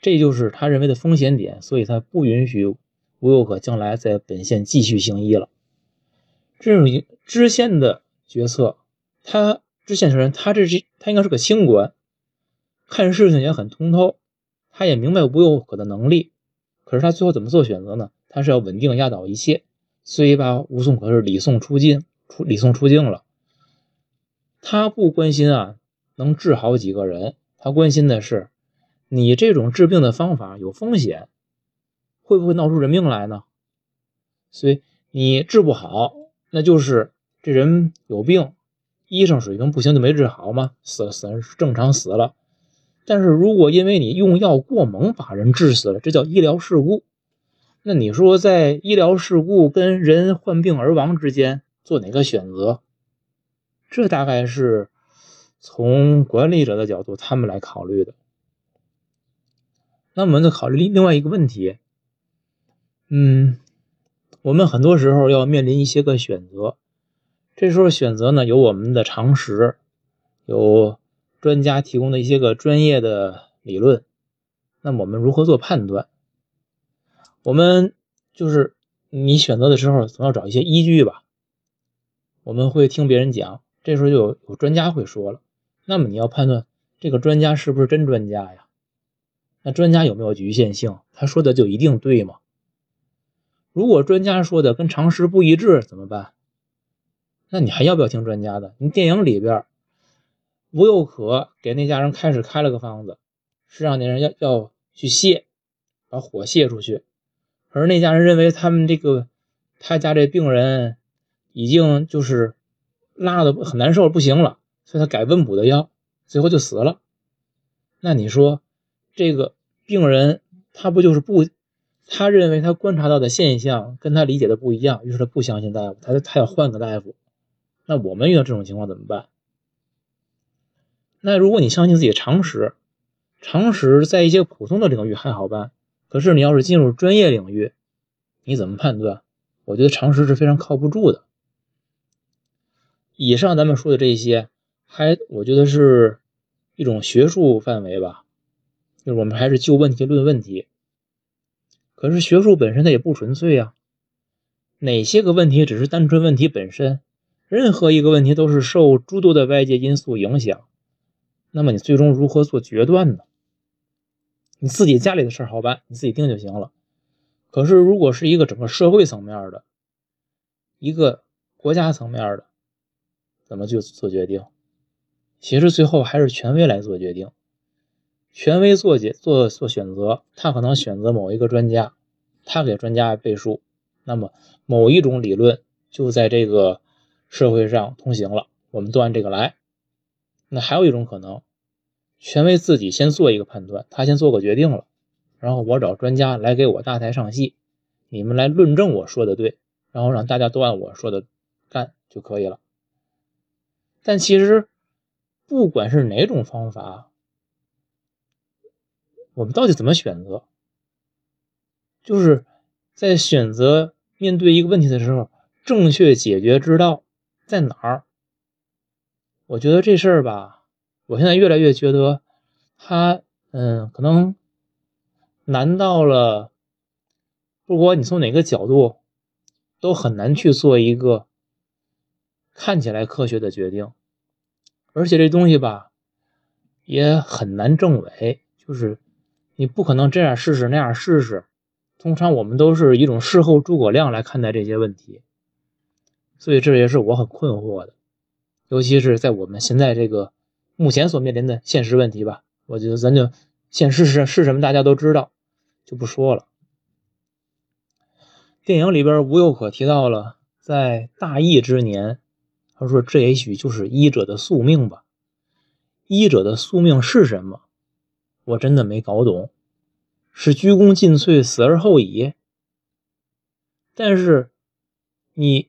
这就是他认为的风险点，所以他不允许吴又可将来在本县继续行医了。这种知县的决策，他知县大人，他这是他应该是个清官，看事情也很通透，他也明白吴有可的能力。可是他最后怎么做选择呢？他是要稳定压倒一切，所以把吴宋可是礼送出京，出礼送出境了。他不关心啊，能治好几个人，他关心的是你这种治病的方法有风险，会不会闹出人命来呢？所以你治不好，那就是这人有病，医生水平不行就没治好吗？死了死是正常死了。但是如果因为你用药过猛把人治死了，这叫医疗事故。那你说在医疗事故跟人患病而亡之间做哪个选择？这大概是从管理者的角度他们来考虑的。那我们再考虑另另外一个问题，嗯，我们很多时候要面临一些个选择，这时候选择呢有我们的常识，有。专家提供的一些个专业的理论，那我们如何做判断？我们就是你选择的时候总要找一些依据吧。我们会听别人讲，这时候就有有专家会说了，那么你要判断这个专家是不是真专家呀？那专家有没有局限性？他说的就一定对吗？如果专家说的跟常识不一致怎么办？那你还要不要听专家的？你电影里边。吴又可给那家人开始开了个方子，是让那人要要去泄，把火泄出去。而那家人认为他们这个他家这病人已经就是拉的很难受，不行了，所以他改温补的药，最后就死了。那你说这个病人他不就是不？他认为他观察到的现象跟他理解的不一样，于是他不相信大夫，他他要换个大夫。那我们遇到这种情况怎么办？那如果你相信自己的常识，常识在一些普通的领域还好办，可是你要是进入专业领域，你怎么判断？我觉得常识是非常靠不住的。以上咱们说的这些，还我觉得是一种学术范围吧，就是我们还是就问题论问题。可是学术本身它也不纯粹呀，哪些个问题只是单纯问题本身？任何一个问题都是受诸多的外界因素影响。那么你最终如何做决断呢？你自己家里的事儿好办，你自己定就行了。可是如果是一个整个社会层面的，一个国家层面的，怎么就做决定？其实最后还是权威来做决定，权威做解做做选择，他可能选择某一个专家，他给专家背书，那么某一种理论就在这个社会上通行了，我们都按这个来。那还有一种可能，权威自己先做一个判断，他先做个决定了，然后我找专家来给我搭台上戏，你们来论证我说的对，然后让大家都按我说的干就可以了。但其实，不管是哪种方法，我们到底怎么选择？就是在选择面对一个问题的时候，正确解决之道在哪儿？我觉得这事儿吧，我现在越来越觉得，他嗯，可能难到了，不管你从哪个角度，都很难去做一个看起来科学的决定，而且这东西吧，也很难证伪，就是你不可能这样试试那样试试，通常我们都是一种事后诸葛亮来看待这些问题，所以这也是我很困惑的。尤其是在我们现在这个目前所面临的现实问题吧，我觉得咱就现实是是什么，大家都知道，就不说了。电影里边吴又可提到了，在大疫之年，他说这也许就是医者的宿命吧。医者的宿命是什么？我真的没搞懂，是鞠躬尽瘁，死而后已。但是你。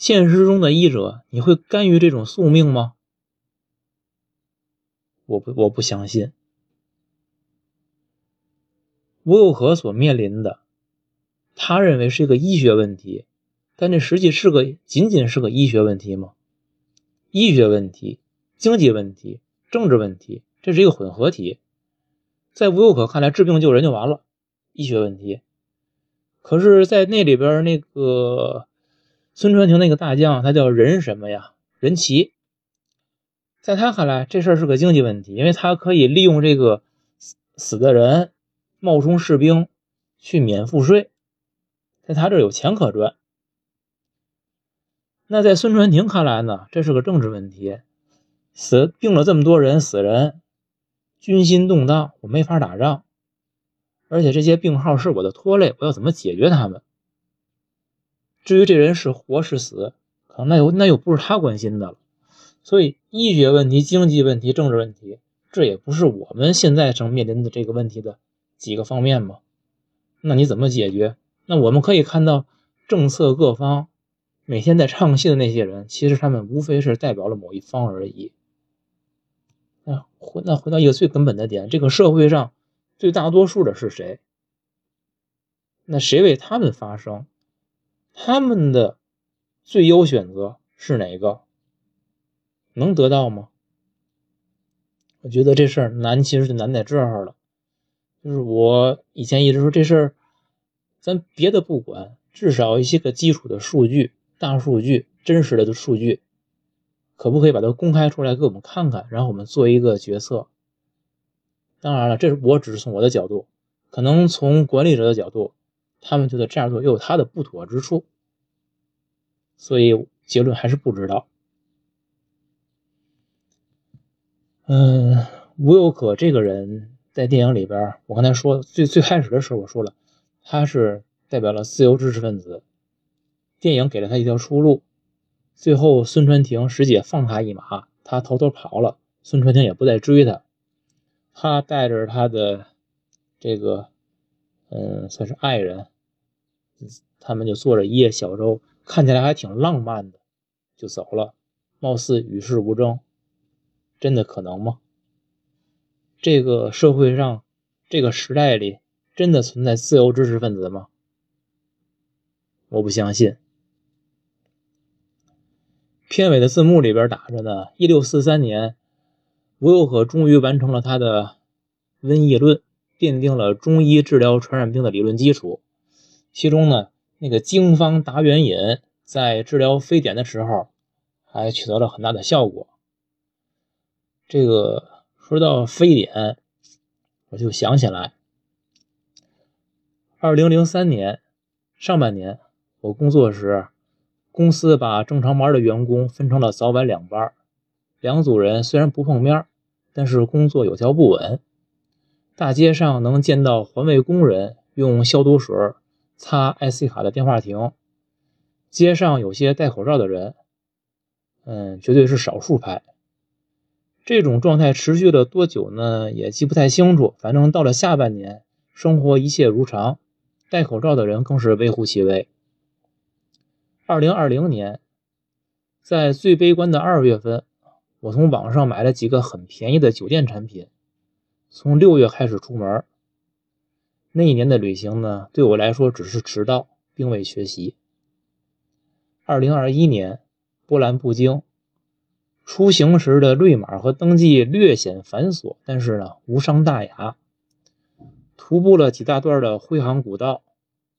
现实中的医者，你会甘于这种宿命吗？我不，我不相信。吴又可所面临的，他认为是一个医学问题，但这实际是个仅仅是个医学问题吗？医学问题、经济问题、政治问题，这是一个混合体。在吴又可看来，治病救人就完了，医学问题。可是，在那里边那个。孙传庭那个大将，他叫任什么呀？任琦。在他看来，这事儿是个经济问题，因为他可以利用这个死死的人冒充士兵去免赋税，在他这有钱可赚。那在孙传庭看来呢，这是个政治问题，死病了这么多人，死人，军心动荡，我没法打仗，而且这些病号是我的拖累，我要怎么解决他们？至于这人是活是死，可能那又那又不是他关心的了。所以，医学问题、经济问题、政治问题，这也不是我们现在正面临的这个问题的几个方面吗？那你怎么解决？那我们可以看到，政策各方每天在唱戏的那些人，其实他们无非是代表了某一方而已。那回那回到一个最根本的点，这个社会上最大多数的是谁？那谁为他们发声？他们的最优选择是哪个？能得到吗？我觉得这事儿难，其实就难在这儿了。就是我以前一直说这事儿，咱别的不管，至少一些个基础的数据、大数据、真实的数据，可不可以把它公开出来给我们看看，然后我们做一个决策？当然了，这是我只是从我的角度，可能从管理者的角度，他们觉得这样做又有他的不妥之处，所以结论还是不知道。嗯，吴有可这个人，在电影里边，我刚才说最最开始的时候我说了，他是代表了自由知识分子，电影给了他一条出路。最后孙传庭师姐放他一马，他偷偷跑了，孙传庭也不再追他，他带着他的这个，嗯，算是爱人，他们就坐着一叶小舟，看起来还挺浪漫的，就走了，貌似与世无争。真的可能吗？这个社会上，这个时代里，真的存在自由知识分子吗？我不相信。片尾的字幕里边打着呢，一六四三年，吴又可终于完成了他的《瘟疫论》，奠定了中医治疗传染病的理论基础。其中呢，那个经方达原饮在治疗非典的时候，还取得了很大的效果。这个说到非典，我就想起来，二零零三年上半年，我工作时，公司把正常班的员工分成了早晚两班，两组人虽然不碰面，但是工作有条不紊。大街上能见到环卫工人用消毒水擦 IC 卡的电话亭，街上有些戴口罩的人，嗯，绝对是少数派。这种状态持续了多久呢？也记不太清楚。反正到了下半年，生活一切如常，戴口罩的人更是微乎其微。二零二零年，在最悲观的二月份，我从网上买了几个很便宜的酒店产品，从六月开始出门。那一年的旅行呢，对我来说只是迟到，并未缺席。二零二一年，波澜不惊。出行时的绿码和登记略显繁琐，但是呢无伤大雅。徒步了几大段的徽杭古道，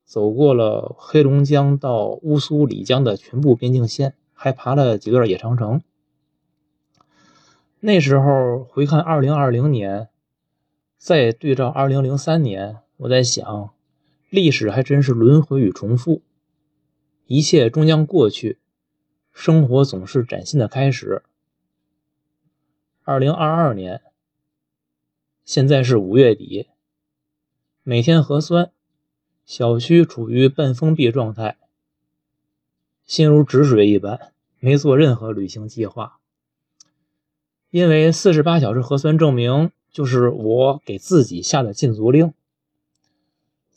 走过了黑龙江到乌苏里江的全部边境线，还爬了几段野长城。那时候回看2020年，再对照2003年，我在想，历史还真是轮回与重复，一切终将过去，生活总是崭新的开始。二零二二年，现在是五月底。每天核酸，小区处于半封闭状态，心如止水一般，没做任何旅行计划。因为四十八小时核酸证明就是我给自己下的禁足令。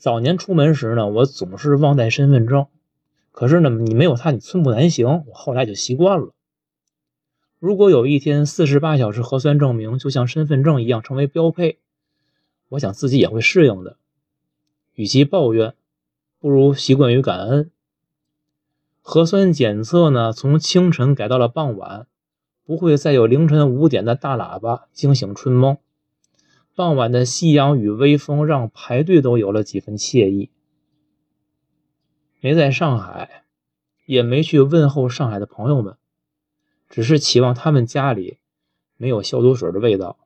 早年出门时呢，我总是忘带身份证，可是呢，你没有它，你寸步难行。我后来就习惯了。如果有一天四十八小时核酸证明就像身份证一样成为标配，我想自己也会适应的。与其抱怨，不如习惯于感恩。核酸检测呢，从清晨改到了傍晚，不会再有凌晨五点的大喇叭惊醒春梦。傍晚的夕阳与微风让排队都有了几分惬意。没在上海，也没去问候上海的朋友们。只是期望他们家里没有消毒水的味道。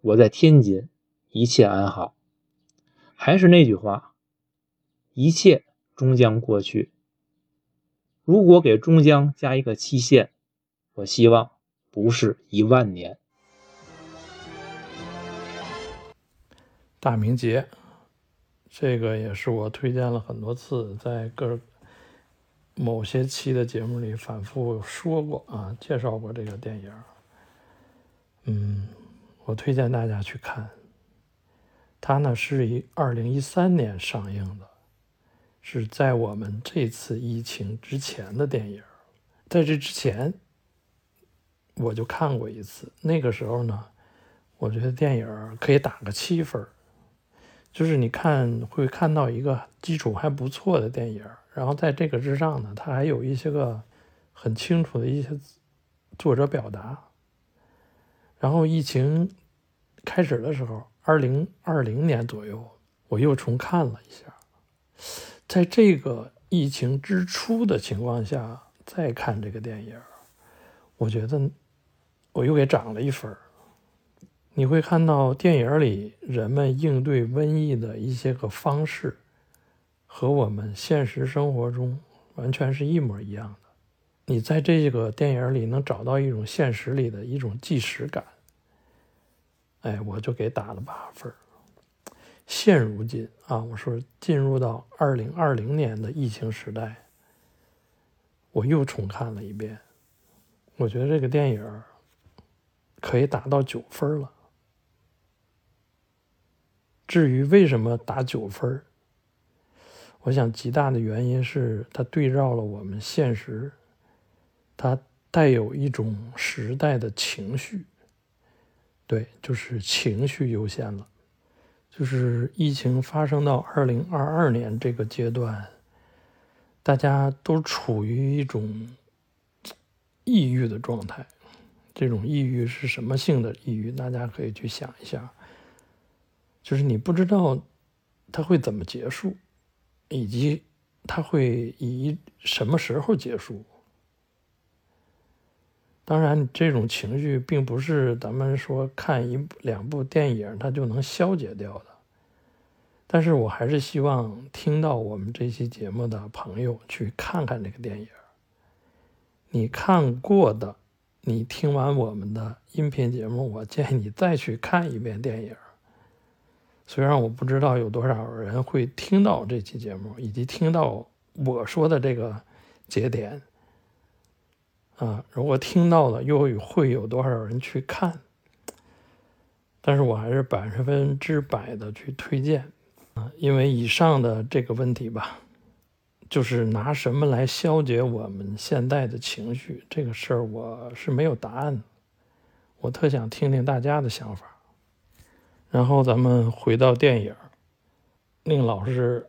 我在天津，一切安好。还是那句话，一切终将过去。如果给终将加一个期限，我希望不是一万年。大明节，这个也是我推荐了很多次，在各某些期的节目里反复说过啊，介绍过这个电影。嗯。我推荐大家去看，它呢是一二零一三年上映的，是在我们这次疫情之前的电影。在这之前，我就看过一次。那个时候呢，我觉得电影可以打个七分，就是你看会看到一个基础还不错的电影，然后在这个之上呢，它还有一些个很清楚的一些作者表达。然后疫情开始的时候，二零二零年左右，我又重看了一下。在这个疫情之初的情况下再看这个电影，我觉得我又给涨了一分。你会看到电影里人们应对瘟疫的一些个方式，和我们现实生活中完全是一模一样的。你在这个电影里能找到一种现实里的一种即时感。哎，我就给打了八分。现如今啊，我说进入到二零二零年的疫情时代，我又重看了一遍，我觉得这个电影可以打到九分了。至于为什么打九分，我想极大的原因是它对照了我们现实，它带有一种时代的情绪。对，就是情绪优先了。就是疫情发生到二零二二年这个阶段，大家都处于一种抑郁的状态。这种抑郁是什么性的抑郁？大家可以去想一下。就是你不知道它会怎么结束，以及它会以什么时候结束。当然，这种情绪并不是咱们说看一两部电影它就能消解掉的。但是我还是希望听到我们这期节目的朋友去看看这个电影。你看过的，你听完我们的音频节目，我建议你再去看一遍电影。虽然我不知道有多少人会听到这期节目，以及听到我说的这个节点。啊，如果听到了，又会有多少人去看？但是我还是百分之百的去推荐啊，因为以上的这个问题吧，就是拿什么来消解我们现在的情绪这个事儿，我是没有答案的。我特想听听大家的想法。然后咱们回到电影，宁老师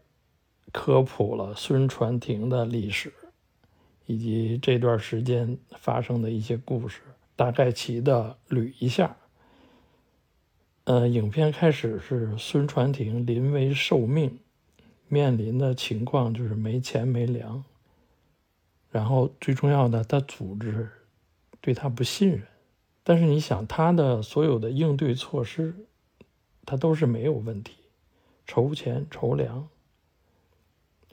科普了孙传庭的历史。以及这段时间发生的一些故事，大概齐的捋一下。呃，影片开始是孙传庭临危受命，面临的情况就是没钱没粮。然后最重要的，他组织对他不信任。但是你想，他的所有的应对措施，他都是没有问题，筹钱筹粮。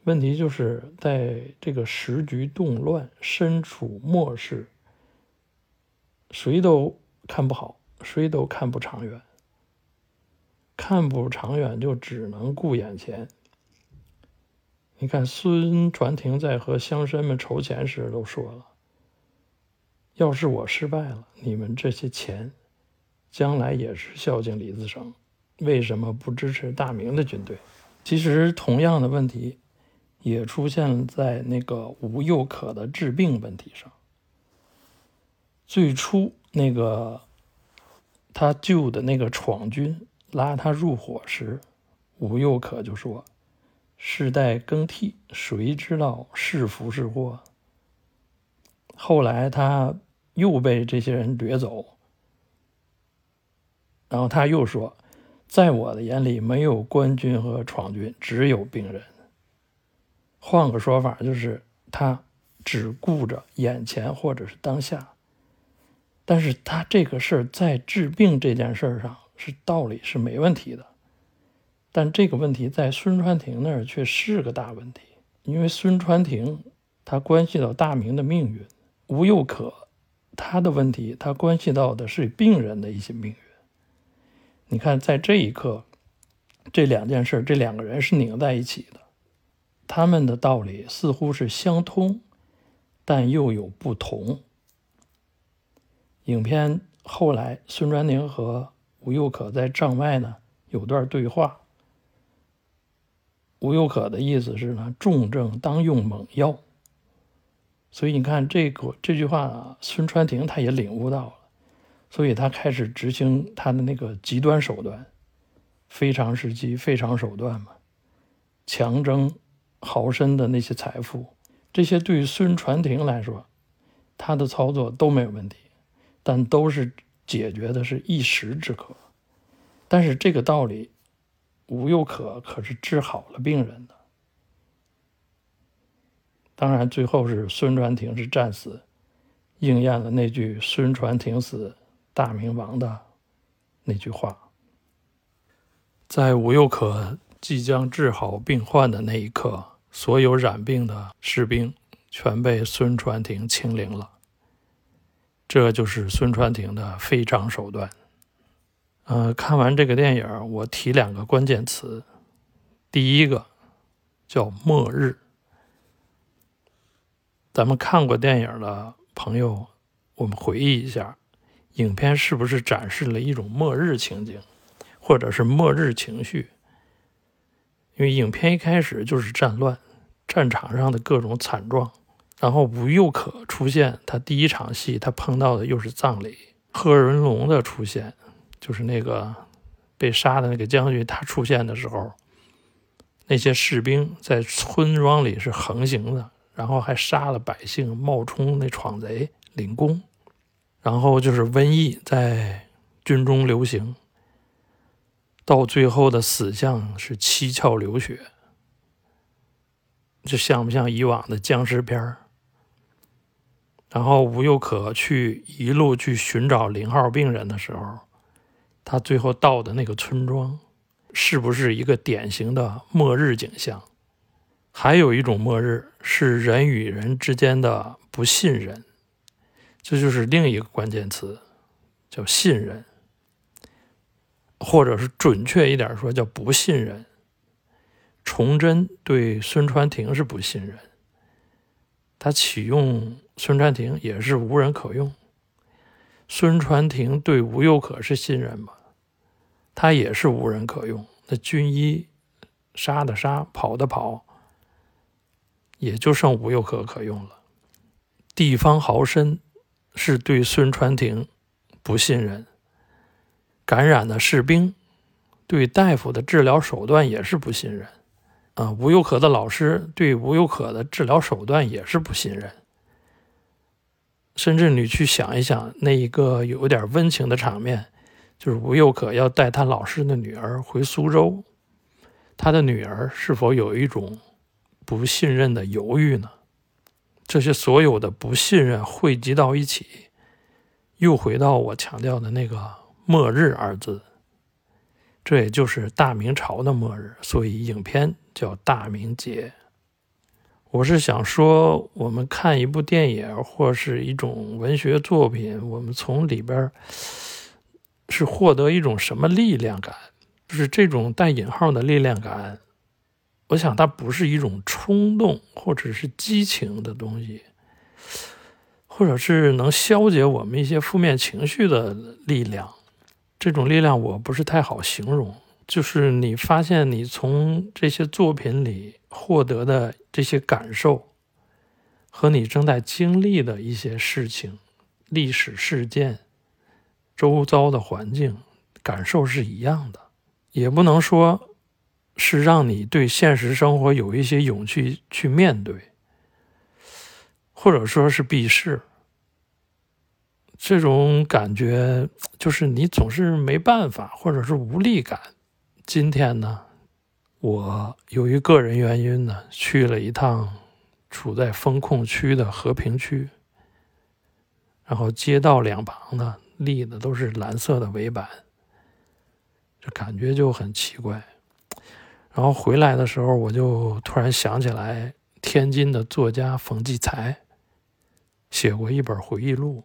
问题就是在这个时局动乱、身处末世，谁都看不好，谁都看不长远。看不长远，就只能顾眼前。你看，孙传庭在和乡绅们筹钱时都说了：“要是我失败了，你们这些钱，将来也是孝敬李自成。为什么不支持大明的军队？”其实，同样的问题。也出现在那个吴又可的治病问题上。最初那个他救的那个闯军拉他入伙时，吴又可就说：“世代更替，谁知道是福是祸？”后来他又被这些人掠走，然后他又说：“在我的眼里，没有官军和闯军，只有病人。”换个说法，就是他只顾着眼前或者是当下，但是他这个事儿在治病这件事儿上是道理是没问题的，但这个问题在孙传庭那儿却是个大问题，因为孙传庭他关系到大明的命运，吴又可他的问题他关系到的是病人的一些命运。你看，在这一刻，这两件事，这两个人是拧在一起的，他们的道理似乎是相通，但又有不同。影片后来，孙传庭和吴又可在帐外呢有段对话。吴又可的意思是呢，重症当用猛药。所以你看这个这句话，孙传庭他也领悟到了，所以他开始执行他的那个极端手段，非常时期非常手段嘛，强征豪绅的那些财富，这些对于孙传庭来说，他的操作都没有问题。但都是解决的是一时之渴，但是这个道理，吴又可可是治好了病人的。当然，最后是孙传庭是战死，应验了那句“孙传庭死，大明王”的那句话。在吴又可即将治好病患的那一刻，所有染病的士兵全被孙传庭清零了。这就是孙传庭的非常手段。呃，看完这个电影，我提两个关键词。第一个叫“末日”。咱们看过电影的朋友，我们回忆一下，影片是不是展示了一种末日情景，或者是末日情绪？因为影片一开始就是战乱，战场上的各种惨状。然后吴又可出现，他第一场戏他碰到的又是葬礼。贺文龙的出现，就是那个被杀的那个将军，他出现的时候，那些士兵在村庄里是横行的，然后还杀了百姓，冒充那闯贼领功。然后就是瘟疫在军中流行，到最后的死相是七窍流血，这像不像以往的僵尸片儿？然后吴又可去一路去寻找零号病人的时候，他最后到的那个村庄，是不是一个典型的末日景象？还有一种末日是人与人之间的不信任，这就是另一个关键词，叫信任，或者是准确一点说叫不信任。崇祯对孙传庭是不信任，他启用。孙传庭也是无人可用。孙传庭对吴又可是信任吗？他也是无人可用。那军医杀的杀，跑的跑，也就剩吴又可可用了。地方豪绅是对孙传庭不信任。感染的士兵对大夫的治疗手段也是不信任。啊，吴又可的老师对吴又可的治疗手段也是不信任。甚至你去想一想，那一个有点温情的场面，就是吴又可要带他老师的女儿回苏州，他的女儿是否有一种不信任的犹豫呢？这些所有的不信任汇集到一起，又回到我强调的那个“末日”二字，这也就是大明朝的末日，所以影片叫《大明劫》。我是想说，我们看一部电影或是一种文学作品，我们从里边是获得一种什么力量感？就是这种带引号的力量感。我想它不是一种冲动或者是激情的东西，或者是能消解我们一些负面情绪的力量。这种力量我不是太好形容。就是你发现你从这些作品里获得的这些感受，和你正在经历的一些事情、历史事件、周遭的环境感受是一样的，也不能说是让你对现实生活有一些勇气去面对，或者说是避世。这种感觉就是你总是没办法，或者是无力感。今天呢，我由于个人原因呢，去了一趟处在风控区的和平区。然后街道两旁呢立的都是蓝色的围板，这感觉就很奇怪。然后回来的时候，我就突然想起来，天津的作家冯骥才写过一本回忆录，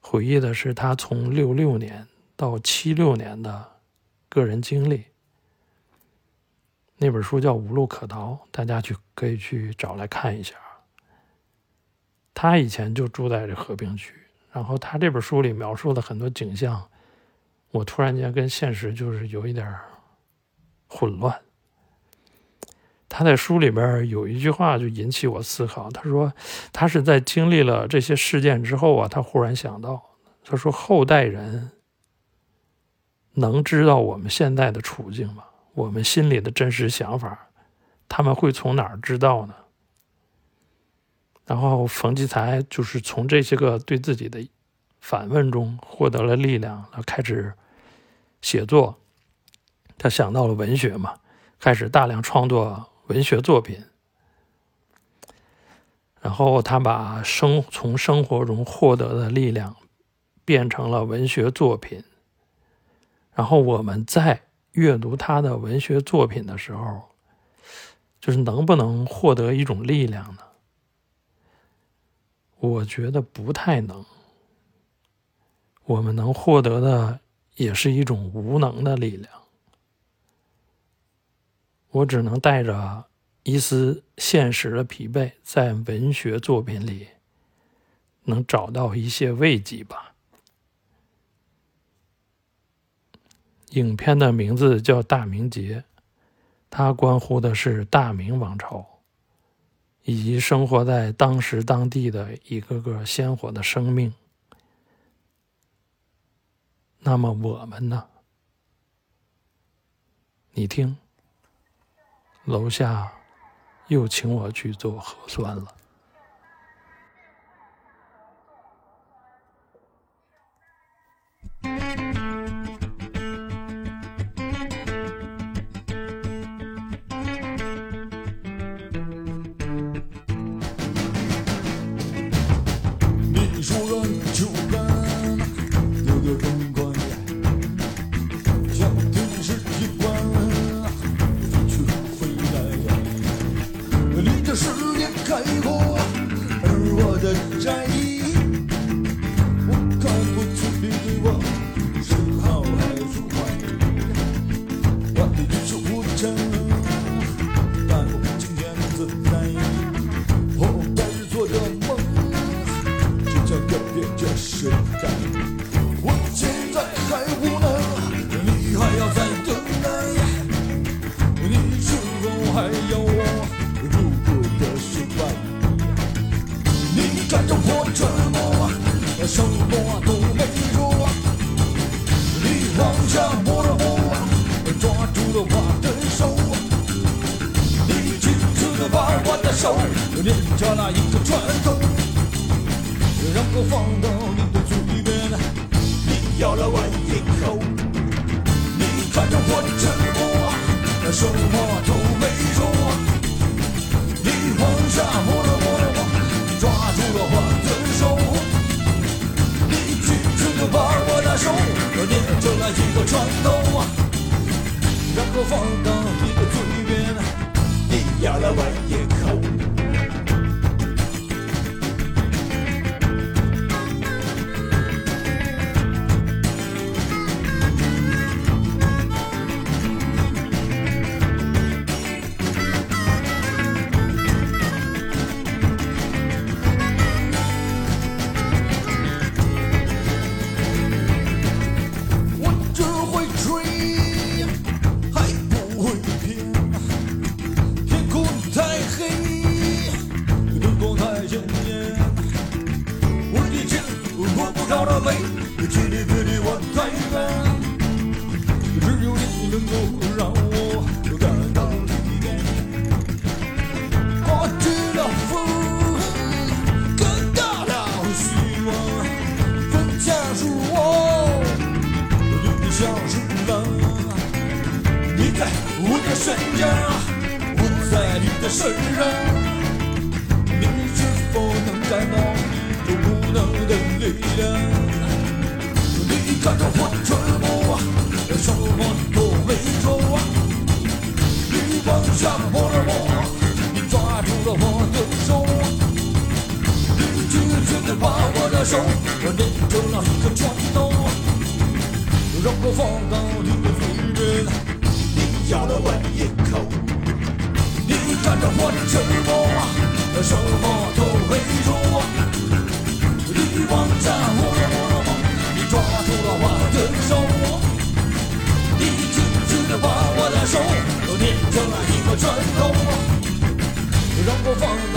回忆的是他从六六年到七六年的个人经历。那本书叫《无路可逃》，大家去可以去找来看一下。他以前就住在这和平区，然后他这本书里描述的很多景象，我突然间跟现实就是有一点混乱。他在书里边有一句话就引起我思考，他说他是在经历了这些事件之后啊，他忽然想到，他说后代人能知道我们现在的处境吗？我们心里的真实想法，他们会从哪儿知道呢？然后冯骥才就是从这些个对自己的反问中获得了力量，他开始写作。他想到了文学嘛，开始大量创作文学作品。然后他把生从生活中获得的力量变成了文学作品。然后我们在。阅读他的文学作品的时候，就是能不能获得一种力量呢？我觉得不太能。我们能获得的也是一种无能的力量。我只能带着一丝现实的疲惫，在文学作品里能找到一些慰藉吧。影片的名字叫《大明劫》，它关乎的是大明王朝，以及生活在当时当地的一个个鲜活的生命。那么我们呢？你听，楼下又请我去做核酸了。就让我感到力量刮起了风不我我的在你的身上你是否能感到无能的力量。你看着火车的手，我捏成了一个拳头。让我放到你的嘴边，你咬了我一口。你看着我的沉默，什么都没说。你望着我，你抓住了我的手，你紧紧地把我的手捏成了一个拳头。让我放到